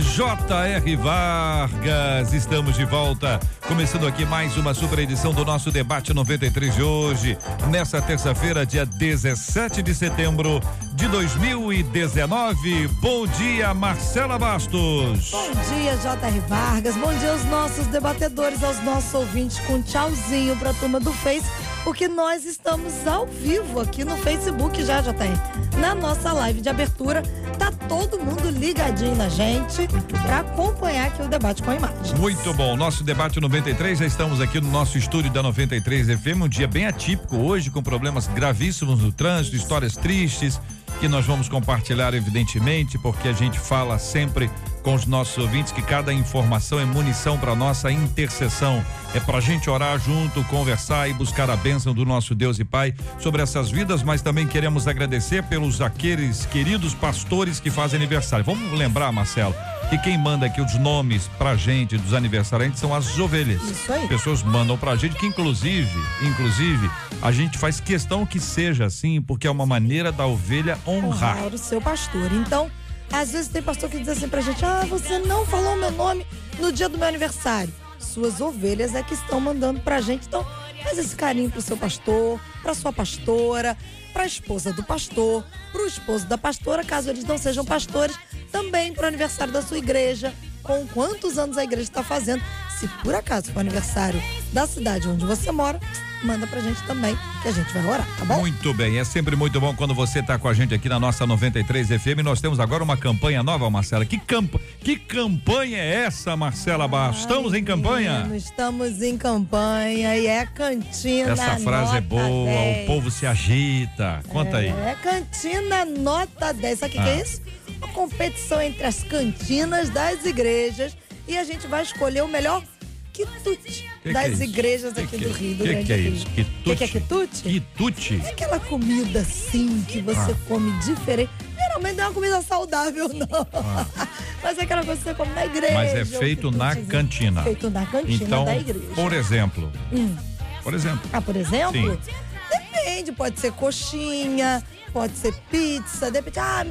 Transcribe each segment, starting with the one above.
J.R. Vargas. Estamos de volta, começando aqui mais uma super edição do nosso debate 93 de hoje, nessa terça-feira, dia 17 de setembro de 2019. Bom dia, Marcela Bastos. Bom dia, J.R. Vargas. Bom dia aos nossos debatedores, aos nossos ouvintes, com tchauzinho pra turma do Face, porque nós estamos ao vivo aqui no Facebook já, JR. Na nossa live de abertura, tá todo mundo ligadinho na gente para acompanhar aqui o debate com a imagem. Muito bom. Nosso debate 93, já estamos aqui no nosso estúdio da 93 FM, um dia bem atípico hoje, com problemas gravíssimos no trânsito, histórias tristes que nós vamos compartilhar, evidentemente, porque a gente fala sempre com os nossos ouvintes que cada informação é munição para nossa intercessão. É para a gente orar junto, conversar e buscar a bênção do nosso Deus e Pai sobre essas vidas, mas também queremos agradecer pelos aqueles queridos pastores que fazem aniversário. Vamos lembrar, Marcelo, que quem manda aqui os nomes pra gente dos aniversariantes são as ovelhas. Isso aí. Pessoas mandam pra gente que inclusive, inclusive, a gente faz questão que seja assim, porque é uma maneira da ovelha honrar. Honrar o seu pastor. Então, às vezes tem pastor que diz assim pra gente: ah, você não falou meu nome no dia do meu aniversário. Suas ovelhas é que estão mandando pra gente. Então, faz esse carinho pro seu pastor, pra sua pastora, pra esposa do pastor, pro esposo da pastora, caso eles não sejam pastores, também pro aniversário da sua igreja, com quantos anos a igreja está fazendo. Se por acaso for aniversário da cidade onde você mora, manda pra gente também, que a gente vai orar, tá bom? Muito bem, é sempre muito bom quando você está com a gente aqui na nossa 93 FM. Nós temos agora uma campanha nova, Marcela. Que, camp que campanha é essa, Marcela Bastos? Estamos em campanha? Menino, estamos em campanha e é cantina. Essa frase é boa, 10. o povo se agita. Conta aí. É cantina nota 10. Sabe o que, que Ah. é isso? Uma competição entre as cantinas das igrejas e a gente vai escolher o melhor quitute Que que das é isso? igrejas Que aqui do é Rio isso? do Que Grande que é isso? O que, que é quitute? Quitute? É aquela comida assim que você Ah. come diferente. Geralmente não é uma comida saudável, não. Mas é aquela coisa que você come na igreja. Mas é feito na quitutezinho. cantina. Feito na cantina Então, da igreja. por exemplo, Hum. por exemplo, Ah, por exemplo? Sim. Depende, pode ser coxinha, pode ser pizza, depende. Ah,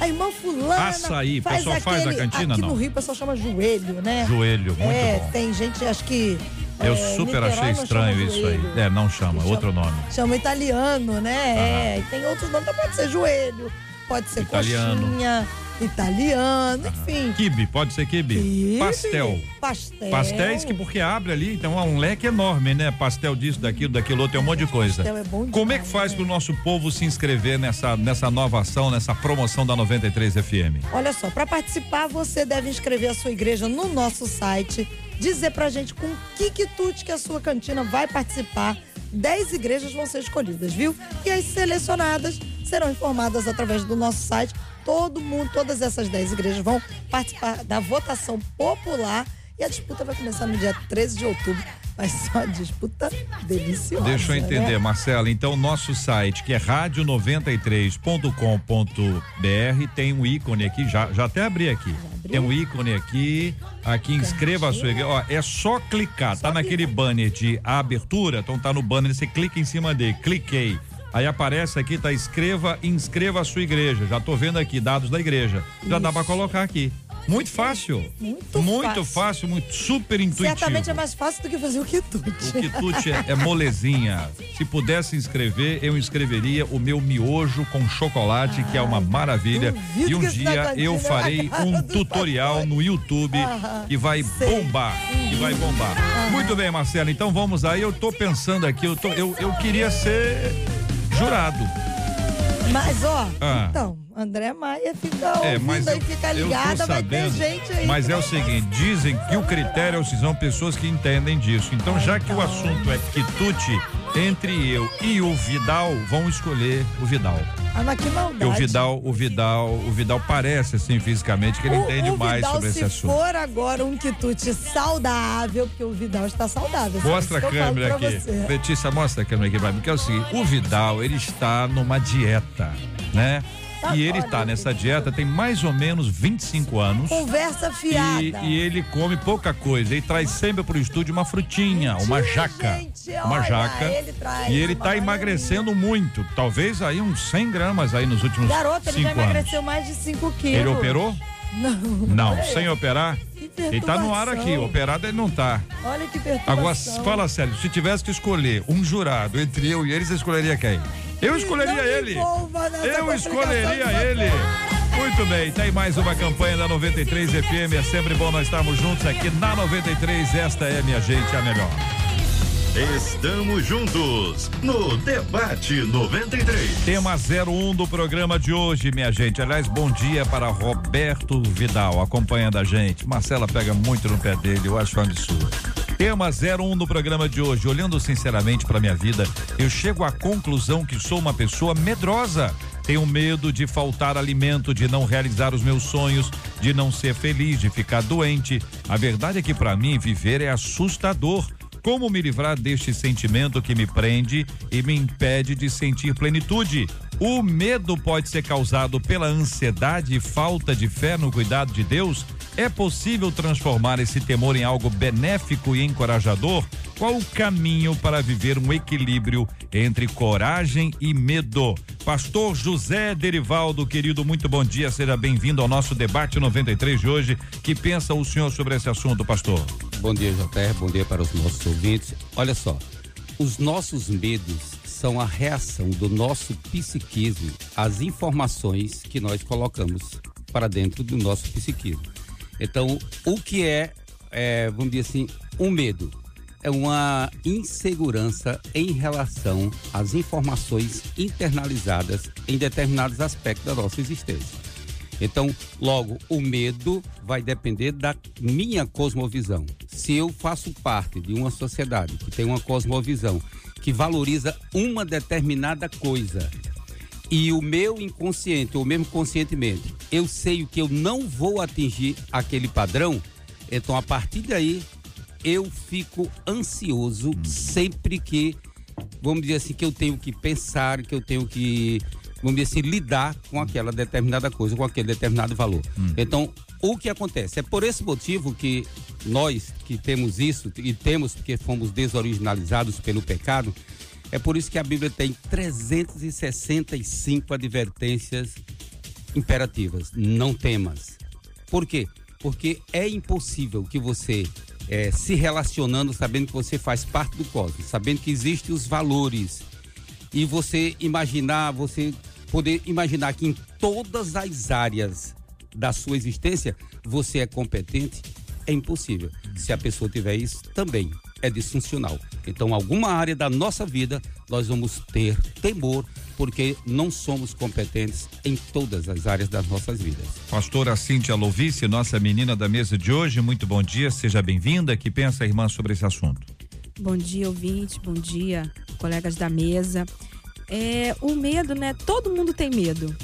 a, a irmã fulana. Açaí, faz pessoal faz na aquele- cantina, Aqui não? no Rio o pessoal chama joelho, né? joelho, muito é, bom. tem gente, acho que. Eu é, super achei estranho isso aí. É, não chama, Chama- outro nome. Chama italiano, né? É, e tem outros nomes, então pode ser joelho, pode ser Italiano. coxinha, italiano, enfim. Kibe, pode ser kibe? Quibe, Pastel. Pastel. Pastéis que porque abre ali, então é um leque enorme, né? Pastel disso, daquilo, daquilo outro, tem um monte de coisa. Pastel é bom Como é demais, que faz né? pro nosso povo se inscrever nessa, nessa nova ação, nessa promoção da 93 FM? Olha só, para participar, você deve inscrever a sua igreja no nosso site, dizer pra gente com que quitute que a sua cantina vai participar. Dez igrejas vão ser escolhidas, viu? E as selecionadas serão informadas através do nosso site. Todo mundo, todas essas dez igrejas vão participar da votação popular e a disputa vai começar no dia 13 de outubro. Ser uma disputa deliciosa. Deixa eu entender, né? Marcela. Então, nosso site, que é rádio93.com.br, tem um ícone aqui, já, já até abri aqui. Tem um ícone aqui, aqui inscreva a sua igreja. Ó, é só clicar, tá Só naquele banner de abertura, então tá no banner, você clica em cima dele, cliquei. Aí aparece aqui, tá inscreva, inscreva a sua igreja. Já tô vendo aqui dados da igreja. Já dá pra colocar aqui. Muito fácil. Muito muito fácil. fácil, muito super intuitivo. Certamente é mais fácil do que fazer o quitute. O quitute é, é molezinha. Se pudesse inscrever, eu inscreveria o meu miojo com chocolate, que é uma maravilha. duvido E um isso dia eu farei um tutorial no YouTube Aham, que vai sei. bombar. Que vai bombar. Muito bem, Marcelo. Então vamos aí. Eu tô pensando aqui, eu, tô, eu, eu queria ser jurado. Mas, ó, Ah. então, André Maia fica É, ouvindo mas aí, eu, fica ligada, vai ter gente aí. Mas é o seguinte, dizem que o critério são pessoas que entendem disso. Então, já que o então. assunto é quitute, entre eu e o Vidal, vão escolher o Vidal. Ah, mas que maldade. O Vidal, o Vidal, o Vidal parece assim fisicamente que ele o, entende o mais sobre esse assunto. Se for agora um quitute saudável, porque o Vidal está saudável. Mostra a câmera aqui. Letícia, mostra a câmera aqui pra mim, que é o seguinte, o Vidal, ele está numa dieta, né? E ele está nessa dieta tem mais ou menos 25 anos. Conversa fiada. E, e ele come pouca coisa. Ele traz sempre pro estúdio uma frutinha, Mentira, uma jaca. Gente, uma olha, jaca. Ele e ele está emagrecendo muito. Talvez aí uns 100 gramas aí nos últimos Garoto, ele já emagreceu mais de 5 quilos. Ele operou? Não. Não, sem operar? Ele tá no ar aqui, operado ele não tá. Olha que perturbação. Agora, fala sério, se tivesse que escolher um jurado entre eu e ele, você escolheria quem? Eu escolheria ele. Eu escolheria ele. Muito bem, tem mais uma campanha da 93 FM. É sempre bom nós estarmos juntos aqui na 93. Esta é, minha gente, a melhor. Estamos juntos no Debate 93. Tema 01 do programa de hoje, minha gente. Aliás, bom dia para Roberto Vidal, acompanhando a gente. Marcela pega muito no pé dele, eu acho um absurdo. Tema 01 do programa de hoje. Olhando sinceramente para minha vida, eu chego à conclusão que sou uma pessoa medrosa. Tenho medo de faltar alimento, de não realizar os meus sonhos, de não ser feliz, de ficar doente. A verdade é que para mim viver é assustador. Como me livrar deste sentimento que me prende e me impede de sentir plenitude? O medo pode ser causado pela ansiedade e falta de fé no cuidado de Deus? É possível transformar esse temor em algo benéfico e encorajador? Qual o caminho para viver um equilíbrio entre coragem e medo? Pastor José Derivaldo, querido, muito bom dia, seja bem-vindo ao nosso debate 93 de hoje. Que pensa o senhor sobre esse assunto, pastor? Bom dia, JR, bom dia para os nossos ouvintes. Olha só, os nossos medos são a reação do nosso psiquismo às informações que nós colocamos para dentro do nosso psiquismo. Então, o que é, é vamos dizer assim, um medo? É uma insegurança em relação às informações internalizadas em determinados aspectos da nossa existência. Então, logo, o medo vai depender da minha cosmovisão. Se eu faço parte de uma sociedade que tem uma cosmovisão que valoriza uma determinada coisa e o meu inconsciente, ou mesmo conscientemente, eu sei o que eu não vou atingir aquele padrão, então a partir daí eu fico ansioso sempre que, vamos dizer assim, que eu tenho que pensar, que eu tenho que, vamos dizer assim, lidar com aquela determinada coisa, com aquele determinado valor. Hum. Então, o que acontece? É por esse motivo que nós que temos isso, e temos porque fomos desoriginalizados pelo pecado, é por isso que a Bíblia tem 365 advertências imperativas. Não temas. Por quê? Porque é impossível que você, é, se relacionando, sabendo que você faz parte do cosmos, sabendo que existem os valores, e você imaginar, você poder imaginar que em todas as áreas da sua existência você é competente, é impossível. Se a pessoa tiver isso, também é disfuncional. Então, alguma área da nossa vida nós vamos ter temor porque não somos competentes em todas as áreas das nossas vidas. Pastora Cíntia Louvice, nossa menina da mesa de hoje, muito bom dia, seja bem-vinda. Que pensa irmã sobre esse assunto? Bom dia, ouvinte, bom dia, colegas da mesa. É, o medo, né? Todo mundo tem medo.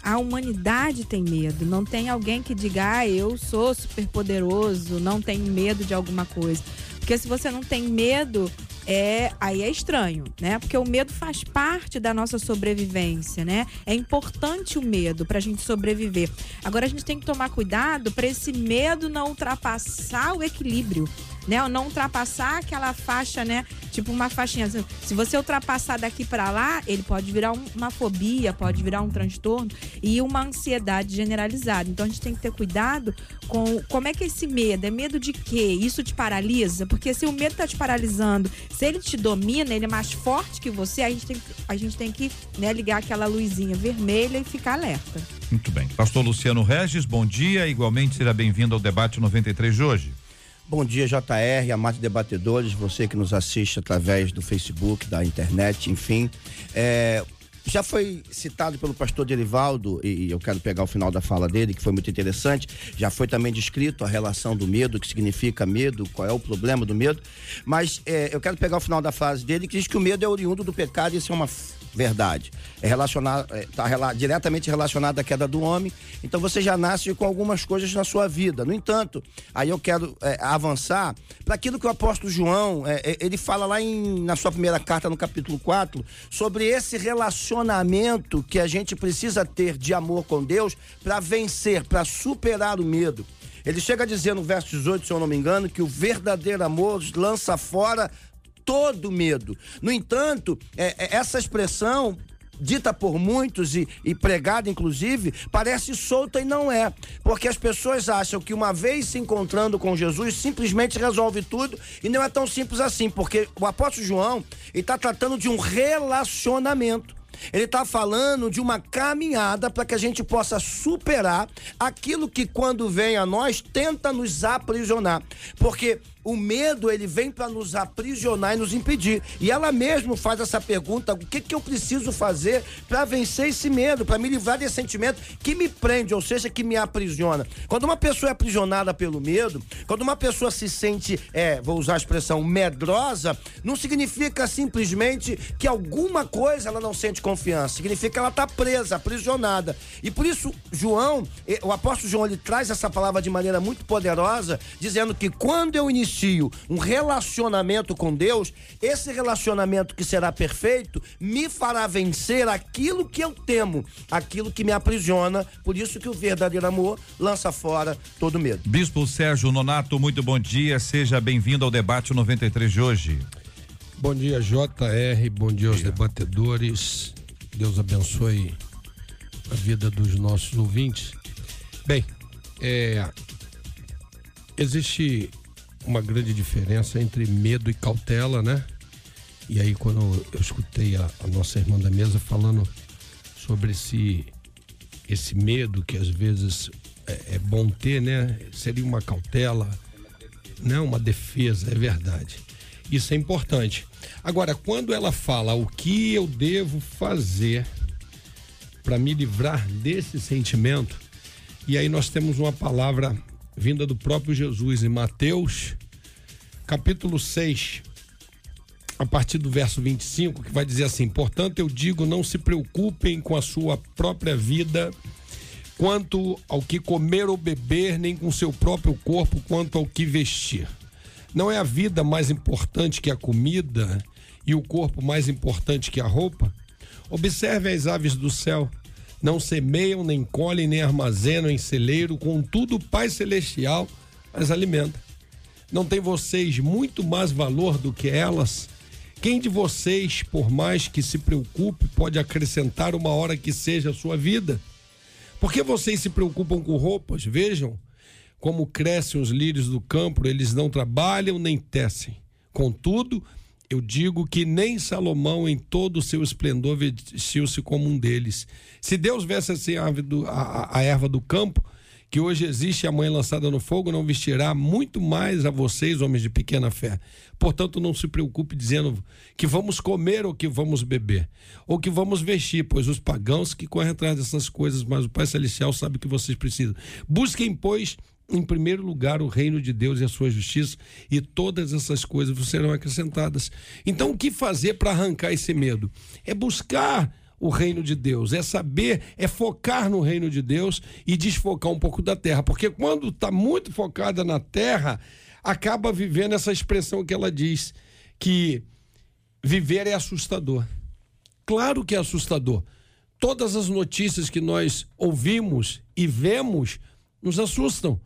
A humanidade tem medo. Não tem alguém que diga, ah, eu sou super poderoso, não tenho medo de alguma coisa. Porque se você não tem medo, é aí é estranho, né? Porque o medo faz parte da nossa sobrevivência, né? É importante o medo para a gente sobreviver. Agora a gente tem que tomar cuidado para esse medo não ultrapassar o equilíbrio né? Não ultrapassar aquela faixa, né? Tipo uma faixinha. Se você ultrapassar daqui para lá, ele pode virar um, uma fobia, pode virar um transtorno e uma ansiedade generalizada. Então a gente tem que ter cuidado com como é que é esse medo? É medo de quê? Isso te paralisa? Porque se o medo tá te paralisando, se ele te domina, ele é mais forte que você, a gente tem, a gente tem que né, ligar aquela luzinha vermelha e ficar alerta. Muito bem. Pastor Luciano Regis, bom dia. Igualmente, seja bem-vindo ao debate 93 de hoje. Bom dia, JR, amados debatedores, você que nos assiste através do Facebook, da internet, enfim. É, já foi citado pelo pastor Derivaldo, e eu quero pegar o final da fala dele, que foi muito interessante. Já foi também descrito a relação do medo, o que significa medo, qual é o problema do medo. Mas é, eu quero pegar o final da frase dele, que diz que o medo é oriundo do pecado, isso é uma verdade. É relacionado, está é, diretamente relacionado à queda do homem. Então você já nasce com algumas coisas na sua vida. No entanto, aí eu quero é, avançar para aquilo que o apóstolo João, é, é, ele fala lá em, na sua primeira carta, no capítulo 4, sobre esse relacionamento que a gente precisa ter de amor com Deus para vencer, para superar o medo. Ele chega a dizer no verso 18, se eu não me engano, que o verdadeiro amor lança fora todo medo. No entanto, é, é, essa expressão dita por muitos e, e, pregada, inclusive, parece solta e não é. Porque as pessoas acham que uma vez se encontrando com Jesus, simplesmente resolve tudo e não é tão simples assim. Porque o apóstolo João está tratando de um relacionamento. Ele está falando de uma caminhada para que a gente possa superar aquilo que, quando vem a nós, tenta nos aprisionar. Porque o medo ele vem para nos aprisionar e nos impedir. E ela mesmo faz essa pergunta: o que, que eu preciso fazer para vencer esse medo, para me livrar desse sentimento que me prende, ou seja, que me aprisiona? Quando uma pessoa é aprisionada pelo medo, quando uma pessoa se sente, é, vou usar a expressão medrosa, não significa simplesmente que alguma coisa ela não sente confiança, significa que ela está presa, aprisionada. E por isso, João, o apóstolo João, ele traz essa palavra de maneira muito poderosa, dizendo que quando eu inicio inicio um relacionamento com Deus, esse relacionamento que será perfeito me fará vencer aquilo que eu temo, aquilo que me aprisiona. Por isso que o verdadeiro amor lança fora todo medo. Bispo Sérgio Nonato, muito bom dia. Seja bem-vindo ao debate 93 de hoje. Bom dia, JR. Bom dia aos debatedores. Deus abençoe a vida dos nossos ouvintes. Bem, é, existe uma grande diferença entre medo e cautela, né? E aí quando eu escutei a, a nossa irmã da mesa falando sobre esse esse medo que às vezes é, é bom ter, né? Seria uma cautela, não né? uma defesa, é verdade. Isso é importante. Agora, quando ela fala o que eu devo fazer para me livrar desse sentimento, e aí nós temos uma palavra vinda do próprio Jesus em Mateus, capítulo 6, a partir do verso 25, que vai dizer assim: Portanto, eu digo, não se preocupem com a sua própria vida, quanto ao que comer ou beber, nem com seu próprio corpo, quanto ao que vestir. Não é a vida mais importante que a comida e o corpo mais importante que a roupa? Observe as aves do céu não semeiam, nem colhem, nem armazenam em celeiro, contudo o Pai Celestial as alimenta. Não tem vocês muito mais valor do que elas? Quem de vocês, por mais que se preocupe, pode acrescentar uma hora que seja a sua vida? Por que vocês se preocupam com roupas? Vejam como crescem os lírios do campo, eles não trabalham nem tecem. Contudo, eu digo que nem Salomão, em todo o seu esplendor, vestiu-se como um deles. Se Deus veste assim a, a, a erva do campo, que hoje existe amanhã lançada no fogo, não vestirá muito mais a vocês, homens de pequena fé. Portanto, não se preocupe dizendo que vamos comer ou que vamos beber, ou que vamos vestir, pois os pagãos que correm atrás dessas coisas, mas o Pai Celestial sabe que vocês precisam. Busquem, pois, em primeiro lugar o reino de Deus e a sua justiça, e todas essas coisas serão acrescentadas. Então, o que fazer para arrancar esse medo? É buscar o reino de Deus, é saber, é focar no reino de Deus e desfocar um pouco da terra, porque quando está muito focada na terra, acaba vivendo essa expressão que ela diz, que viver é assustador. Claro que é assustador. Todas as notícias que nós ouvimos e vemos nos assustam.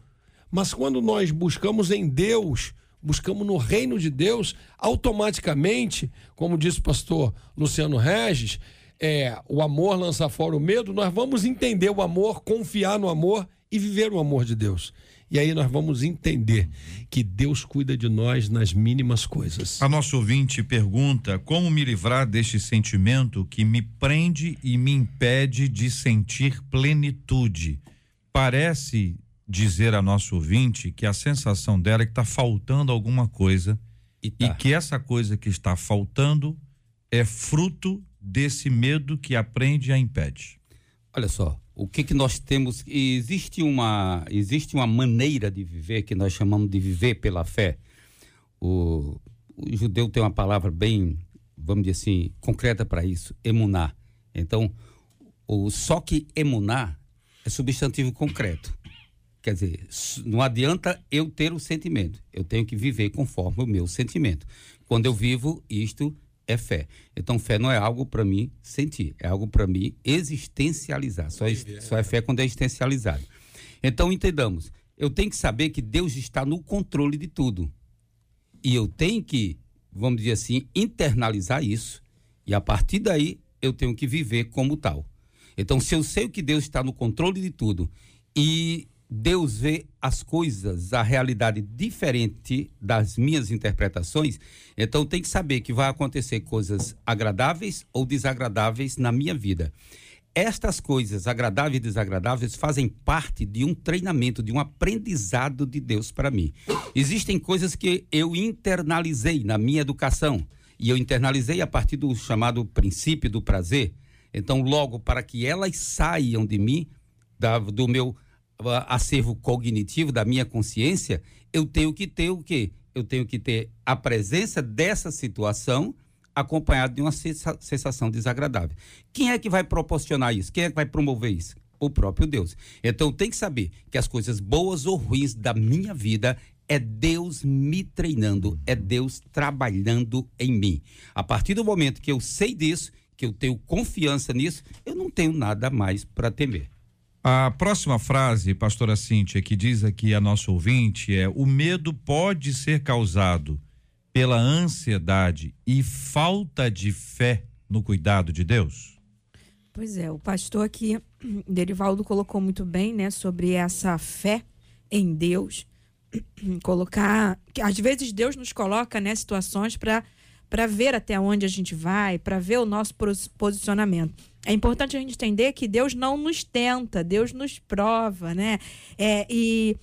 Mas quando nós buscamos em Deus, buscamos no reino de Deus, automaticamente, como disse o pastor Luciano Regis, é, o amor lança fora o medo, nós vamos entender o amor, confiar no amor e viver o amor de Deus. E aí nós vamos entender que Deus cuida de nós nas mínimas coisas. A nosso ouvinte pergunta: como me livrar deste sentimento que me prende e me impede de sentir plenitude? Parece dizer a nosso ouvinte que a sensação dela é que está faltando alguma coisa e, tá. e que essa coisa que está faltando é fruto desse medo que aprende a impede? Olha só, o que que nós temos? Existe uma existe uma maneira de viver que nós chamamos de viver pela fé. O, o judeu tem uma palavra bem, vamos dizer assim, concreta para isso, emuná. Então, o só que emuná é substantivo concreto. Quer dizer, não adianta eu ter o sentimento, eu tenho que viver conforme o meu sentimento. Quando eu vivo isto, é fé. Então, fé não é algo para mim sentir, é algo para mim existencializar. Só, só é fé quando é existencializado. Então, entendamos, eu tenho que saber que Deus está no controle de tudo. E eu tenho que, vamos dizer assim, internalizar isso. E a partir daí, eu tenho que viver como tal. Então, se eu sei que Deus está no controle de tudo e Deus vê as coisas, a realidade diferente das minhas interpretações, então tem que saber que vai acontecer coisas agradáveis ou desagradáveis na minha vida. Estas coisas agradáveis e desagradáveis fazem parte de um treinamento, de um aprendizado de Deus para mim. Existem coisas que eu internalizei na minha educação e eu internalizei a partir do chamado princípio do prazer. Então, logo, para que elas saiam de mim, da, do meu acervo cognitivo da minha consciência, eu tenho que ter o quê? Eu tenho que ter a presença dessa situação acompanhada de uma sensação desagradável. Quem é que vai proporcionar isso? Quem é que vai promover isso? O próprio Deus. Então tem que saber que as coisas boas ou ruins da minha vida é Deus me treinando, é Deus trabalhando em mim. A partir do momento que eu sei disso, que eu tenho confiança nisso, eu não tenho nada mais para temer. A próxima frase, pastora Cíntia, que diz aqui a nosso ouvinte é: o medo pode ser causado pela ansiedade e falta de fé no cuidado de Deus? Pois é, o pastor aqui, Derivaldo, colocou muito bem, né, sobre essa fé em Deus. Colocar. que Às vezes Deus nos coloca, né, situações para para ver até onde a gente vai, para ver o nosso posicionamento. É importante a gente entender que Deus não nos tenta, Deus nos prova, né? É, e,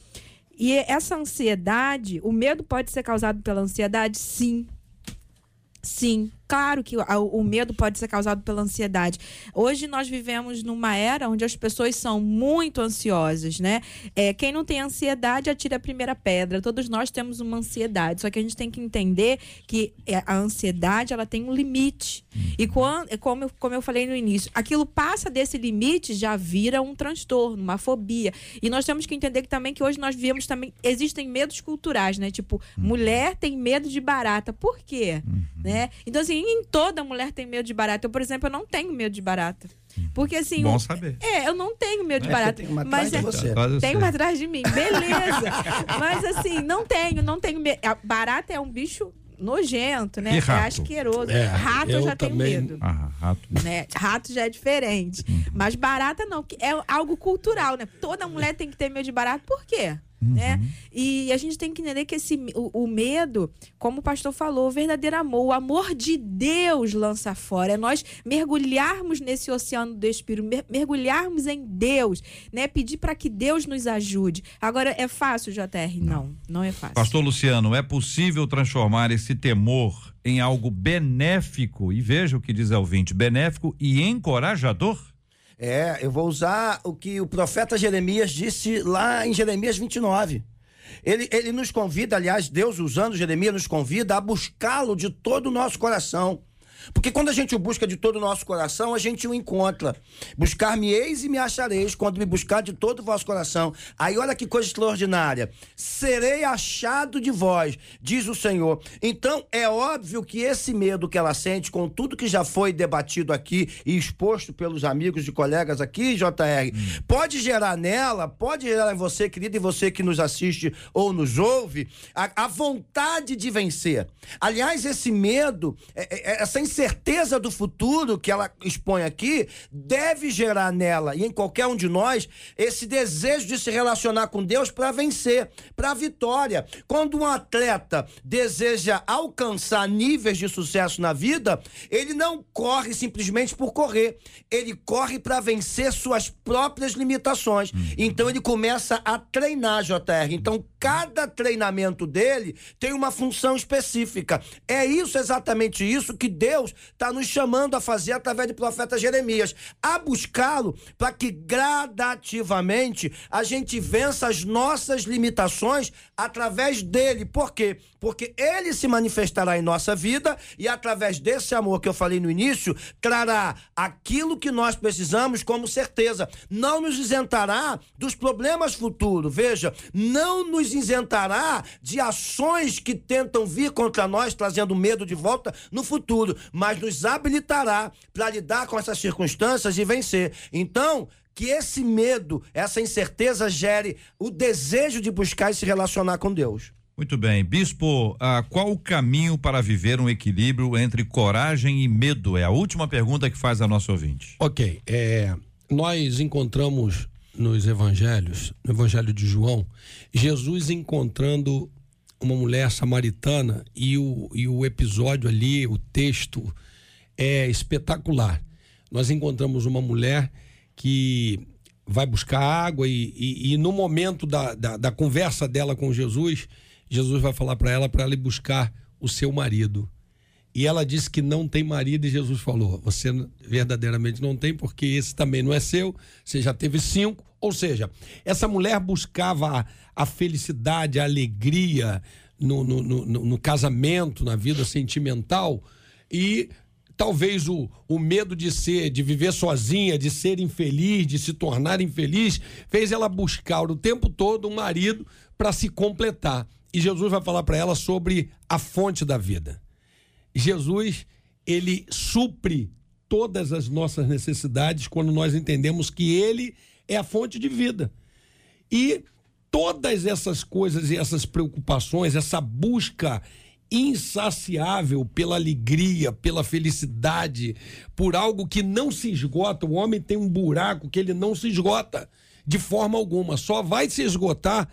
e essa ansiedade, o medo pode ser causado pela ansiedade? Sim. Sim, claro que o medo pode ser causado pela ansiedade. Hoje nós vivemos numa era onde as pessoas são muito ansiosas, né? É, quem não tem ansiedade atira a primeira pedra. Todos nós temos uma ansiedade, só que a gente tem que entender que é, a ansiedade ela tem um limite. E quando, é como eu, como eu falei no início, aquilo passa desse limite já vira um transtorno, uma fobia. E nós temos que entender que também que hoje nós vivemos também existem medos culturais, né? Tipo, mulher tem medo de barata. Por quê? Uhum. Né? Então assim, nem toda mulher tem medo de barata. Eu, por exemplo, eu não tenho medo de barata. Porque assim. Bom saber. É, eu não tenho medo de é, barata. Uma mas é, você. Tem uma atrás de mim. Beleza. mas assim, não tenho, não tenho medo. Barata é um bicho nojento, né? E rato? É asqueroso. É, rato eu já também... tenho medo. Ah, rato. Né? Rato já é diferente. Uhum. Mas barata não, é algo cultural, né? Toda mulher tem que ter medo de barata. Por quê? Uhum. Né? E a gente tem que entender que esse, o, o, medo, como o pastor falou, o verdadeiro amor, o amor de Deus lança fora. É nós mergulharmos nesse oceano do Espírito, mergulharmos em Deus, né? Pedir para que Deus nos ajude. Agora, é fácil, JR? Não, não, não é fácil. Pastor Luciano, é possível transformar esse temor em algo benéfico? E veja o que diz o ouvinte: benéfico e encorajador? É, eu vou usar o que o profeta Jeremias disse lá em Jeremias 29. Ele, ele nos convida, aliás, Deus usando Jeremias, nos convida a buscá-lo de todo o nosso coração. Porque quando a gente o busca de todo o nosso coração, a gente o encontra. Buscar-me-eis e me achareis, quando me buscar de todo o vosso coração. Aí olha que coisa extraordinária. Serei achado de vós, diz o Senhor. Então é óbvio que esse medo que ela sente, com tudo que já foi debatido aqui e exposto pelos amigos e colegas aqui, JR, hum. pode gerar nela, pode gerar em você, querido, e você que nos assiste ou nos ouve, a, a vontade de vencer. Aliás, esse medo, é, é, essa incerteza do futuro que ela expõe aqui deve gerar nela e em qualquer um de nós esse desejo de se relacionar com Deus para vencer, para a vitória. Quando um atleta deseja alcançar níveis de sucesso na vida, ele não corre simplesmente por correr, ele corre para vencer suas próprias limitações. Uhum. Então ele começa a treinar, JR. Então cada treinamento dele tem uma função específica. É isso exatamente isso que Deus Deus está nos chamando a fazer através do profeta Jeremias, a buscá-lo para que gradativamente a gente vença as nossas limitações através dele. Por quê? Porque ele se manifestará em nossa vida e através desse amor que eu falei no início, trará aquilo que nós precisamos como certeza. Não nos isentará dos problemas futuros. Veja, não nos isentará de ações que tentam vir contra nós, trazendo medo de volta no futuro, mas nos habilitará para lidar com essas circunstâncias e vencer. Então, que esse medo, essa incerteza gere o desejo de buscar e se relacionar com Deus. Muito bem. Bispo, ah, qual o caminho para viver um equilíbrio entre coragem e medo? É a última pergunta que faz a nossa ouvinte. Ok. É, nós encontramos nos evangelhos, no evangelho de João, Jesus encontrando uma mulher samaritana e o, e o episódio ali, o texto é espetacular. Nós encontramos uma mulher que vai buscar água e, e, e no momento da, da, da, conversa dela com Jesus, Jesus vai falar para ela para ela ir buscar o seu marido. E ela disse que não tem marido e Jesus falou: Você verdadeiramente não tem, porque esse também não é seu, você já teve cinco. Ou seja, essa mulher buscava a, felicidade, a alegria no, no, no, no casamento, na vida sentimental e talvez o, o medo de ser, de viver sozinha, de ser infeliz, de se tornar infeliz, fez ela buscar o tempo todo um marido para se completar. E Jesus vai falar para ela sobre a fonte da vida. Jesus, ele supre todas as nossas necessidades quando nós entendemos que ele é a fonte de vida. E todas essas coisas e essas preocupações, essa busca insaciável pela alegria, pela felicidade, por algo que não se esgota. O homem tem um buraco que ele não se esgota de forma alguma, só vai se esgotar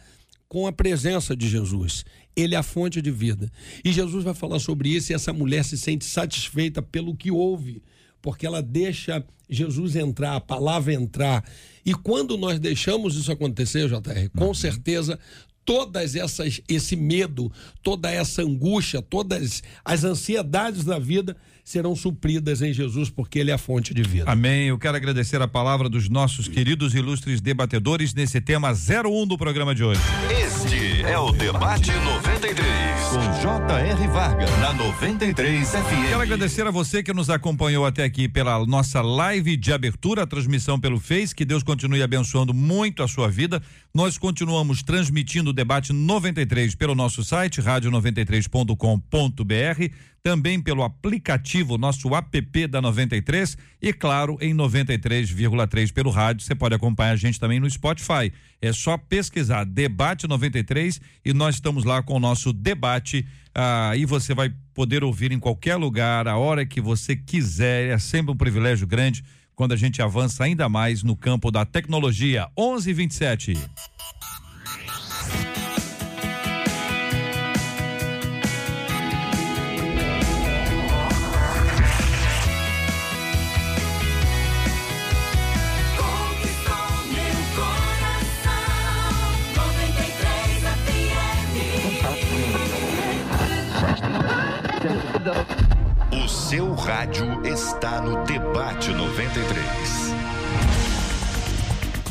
com a presença de Jesus. Ele é a fonte de vida. E Jesus vai falar sobre isso e essa mulher se sente satisfeita pelo que ouve, porque ela deixa Jesus entrar, a palavra entrar. E quando nós deixamos isso acontecer, JR, com uhum. certeza todas essas esse medo, toda essa angústia, todas as ansiedades da vida serão supridas em Jesus, porque Ele é a fonte de vida. Amém. Eu quero agradecer a palavra dos nossos queridos e ilustres debatedores nesse tema 01 do programa de hoje. Este é o Debate 93, com J.R. Varga, na 93 FM. Quero agradecer a você que nos acompanhou até aqui pela nossa live de abertura, a transmissão pelo Face. Que Deus continue abençoando muito a sua vida. Nós continuamos transmitindo o debate 93 pelo nosso site, rádio93.com.br também pelo aplicativo, nosso app da 93 e, claro, em 93,3 pelo rádio. Você pode acompanhar a gente também no Spotify. É só pesquisar Debate 93 e nós estamos lá com o nosso debate. Aí ah, você vai poder ouvir em qualquer lugar, a hora que você quiser. É sempre um privilégio grande quando a gente avança ainda mais no campo da tecnologia. 11:27. O seu rádio está no Debate 93.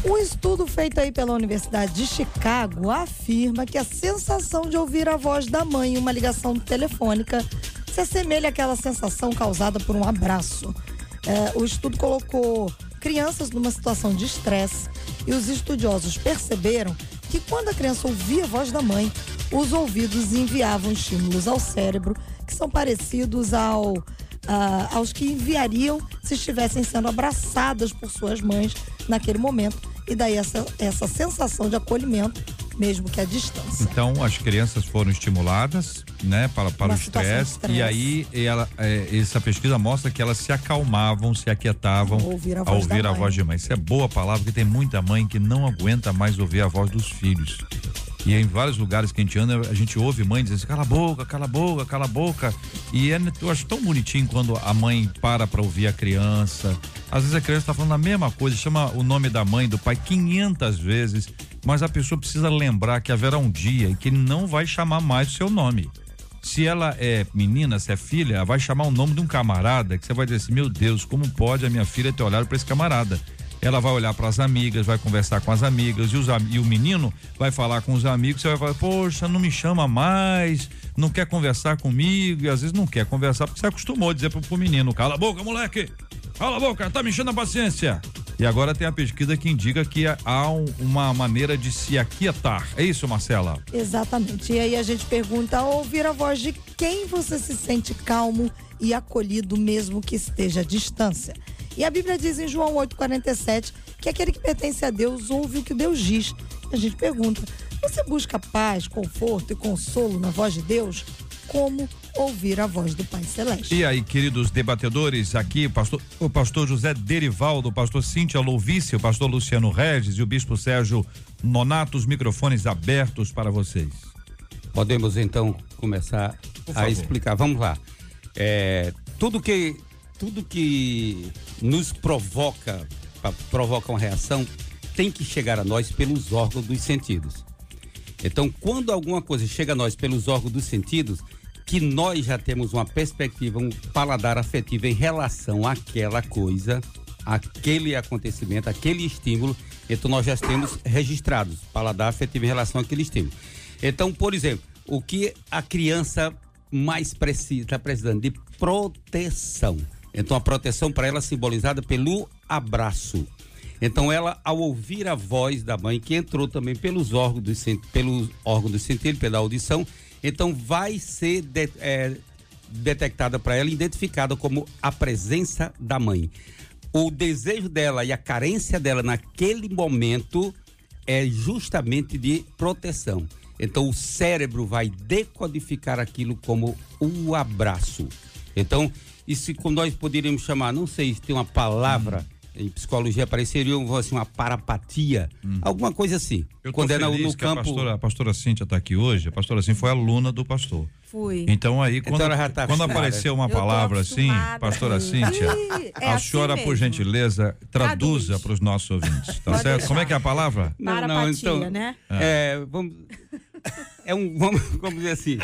Um estudo feito aí pela Universidade de Chicago afirma que a sensação de ouvir a voz da mãe em uma ligação telefônica se assemelha àquela sensação causada por um abraço. É, o estudo colocou crianças numa situação de estresse e os estudiosos perceberam que quando a criança ouvia a voz da mãe, os ouvidos enviavam estímulos ao cérebro que são parecidos ao, uh, aos que enviariam se estivessem sendo abraçadas por suas mães naquele momento. E daí essa, essa sensação de acolhimento, mesmo que à distância. Então, as crianças foram estimuladas, né, para, para o estresse. E aí, ela, é, essa pesquisa mostra que elas se acalmavam, se aquietavam ao ouvir a voz, ouvir a voz de mãe. Isso é boa palavra, porque tem muita mãe que não aguenta mais ouvir a voz dos filhos. E em vários lugares que a gente anda, a gente ouve mãe dizendo assim, cala a boca, cala a boca, cala a boca. E é, eu acho tão bonitinho quando a mãe para para ouvir a criança. Às vezes a criança está falando a mesma coisa, chama o nome da mãe, do pai 500 vezes, mas a pessoa precisa lembrar que haverá um dia em que não vai chamar mais o seu nome. Se ela é menina, se é filha, vai chamar o nome de um camarada que você vai dizer assim: meu Deus, como pode a minha filha ter olhado para esse camarada? Ela vai olhar para as amigas, vai conversar com as amigas, e, os, e o menino vai falar com os amigos, você vai falar, poxa, não me chama mais, não quer conversar comigo, e às vezes não quer conversar porque você acostumou a dizer pro, pro menino, cala a boca, moleque! Cala a boca, tá me enchendo a paciência. E agora tem a pesquisa que indica que há um, uma maneira de se aquietar. É isso, Marcela? Exatamente. E aí a gente pergunta: ouvir a voz de quem você se sente calmo e acolhido, mesmo que esteja à distância? E a Bíblia diz em João 8,47 que aquele que pertence a Deus ouve o que Deus diz. A gente pergunta: você busca paz, conforto e consolo na voz de Deus? Como ouvir a voz do Pai Celeste. E aí, queridos debatedores, aqui o pastor, o pastor José Derivaldo, o pastor Cíntia Louvice, o pastor Luciano Regis e o bispo Sérgio Nonato, os microfones abertos para vocês. Podemos então começar a explicar. Vamos lá. É, tudo que tudo que nos provoca provoca uma reação tem que chegar a nós pelos órgãos dos sentidos. Então, quando alguma coisa chega a nós pelos órgãos dos sentidos, que nós já temos uma perspectiva, um paladar afetivo em relação àquela coisa, aquele acontecimento, aquele estímulo, então nós já temos registrados paladar afetivo em relação àquele estímulo. Então, por exemplo, o que a criança mais precisa, está precisando de proteção. Então, a proteção para ela é simbolizada pelo abraço. Então, ela, ao ouvir a voz da mãe, que entrou também pelos órgãos do, pelos órgãos do sentido, pela audição, então vai ser de, é, detectada para ela, identificada como a presença da mãe. O desejo dela e a carência dela naquele momento é justamente de proteção. Então o cérebro vai decodificar aquilo como o abraço. Então, isso como nós poderíamos chamar, não sei se tem uma palavra. Hum em psicologia apareceria assim, uma parapatia, hum. alguma coisa assim. Eu Quando é no, no campo. A pastora, a pastora Cíntia está aqui hoje, a pastora Cíntia foi aluna do pastor. Fui. Então aí, quando, então tá quando apareceu uma palavra assim, pastora Cíntia, é a assim senhora, mesmo. por gentileza, traduza para os nossos ouvintes, tá certo? Deixar. Como é que é a palavra? Parapatia, não, então, né? É vamos, é um, vamos, vamos dizer assim,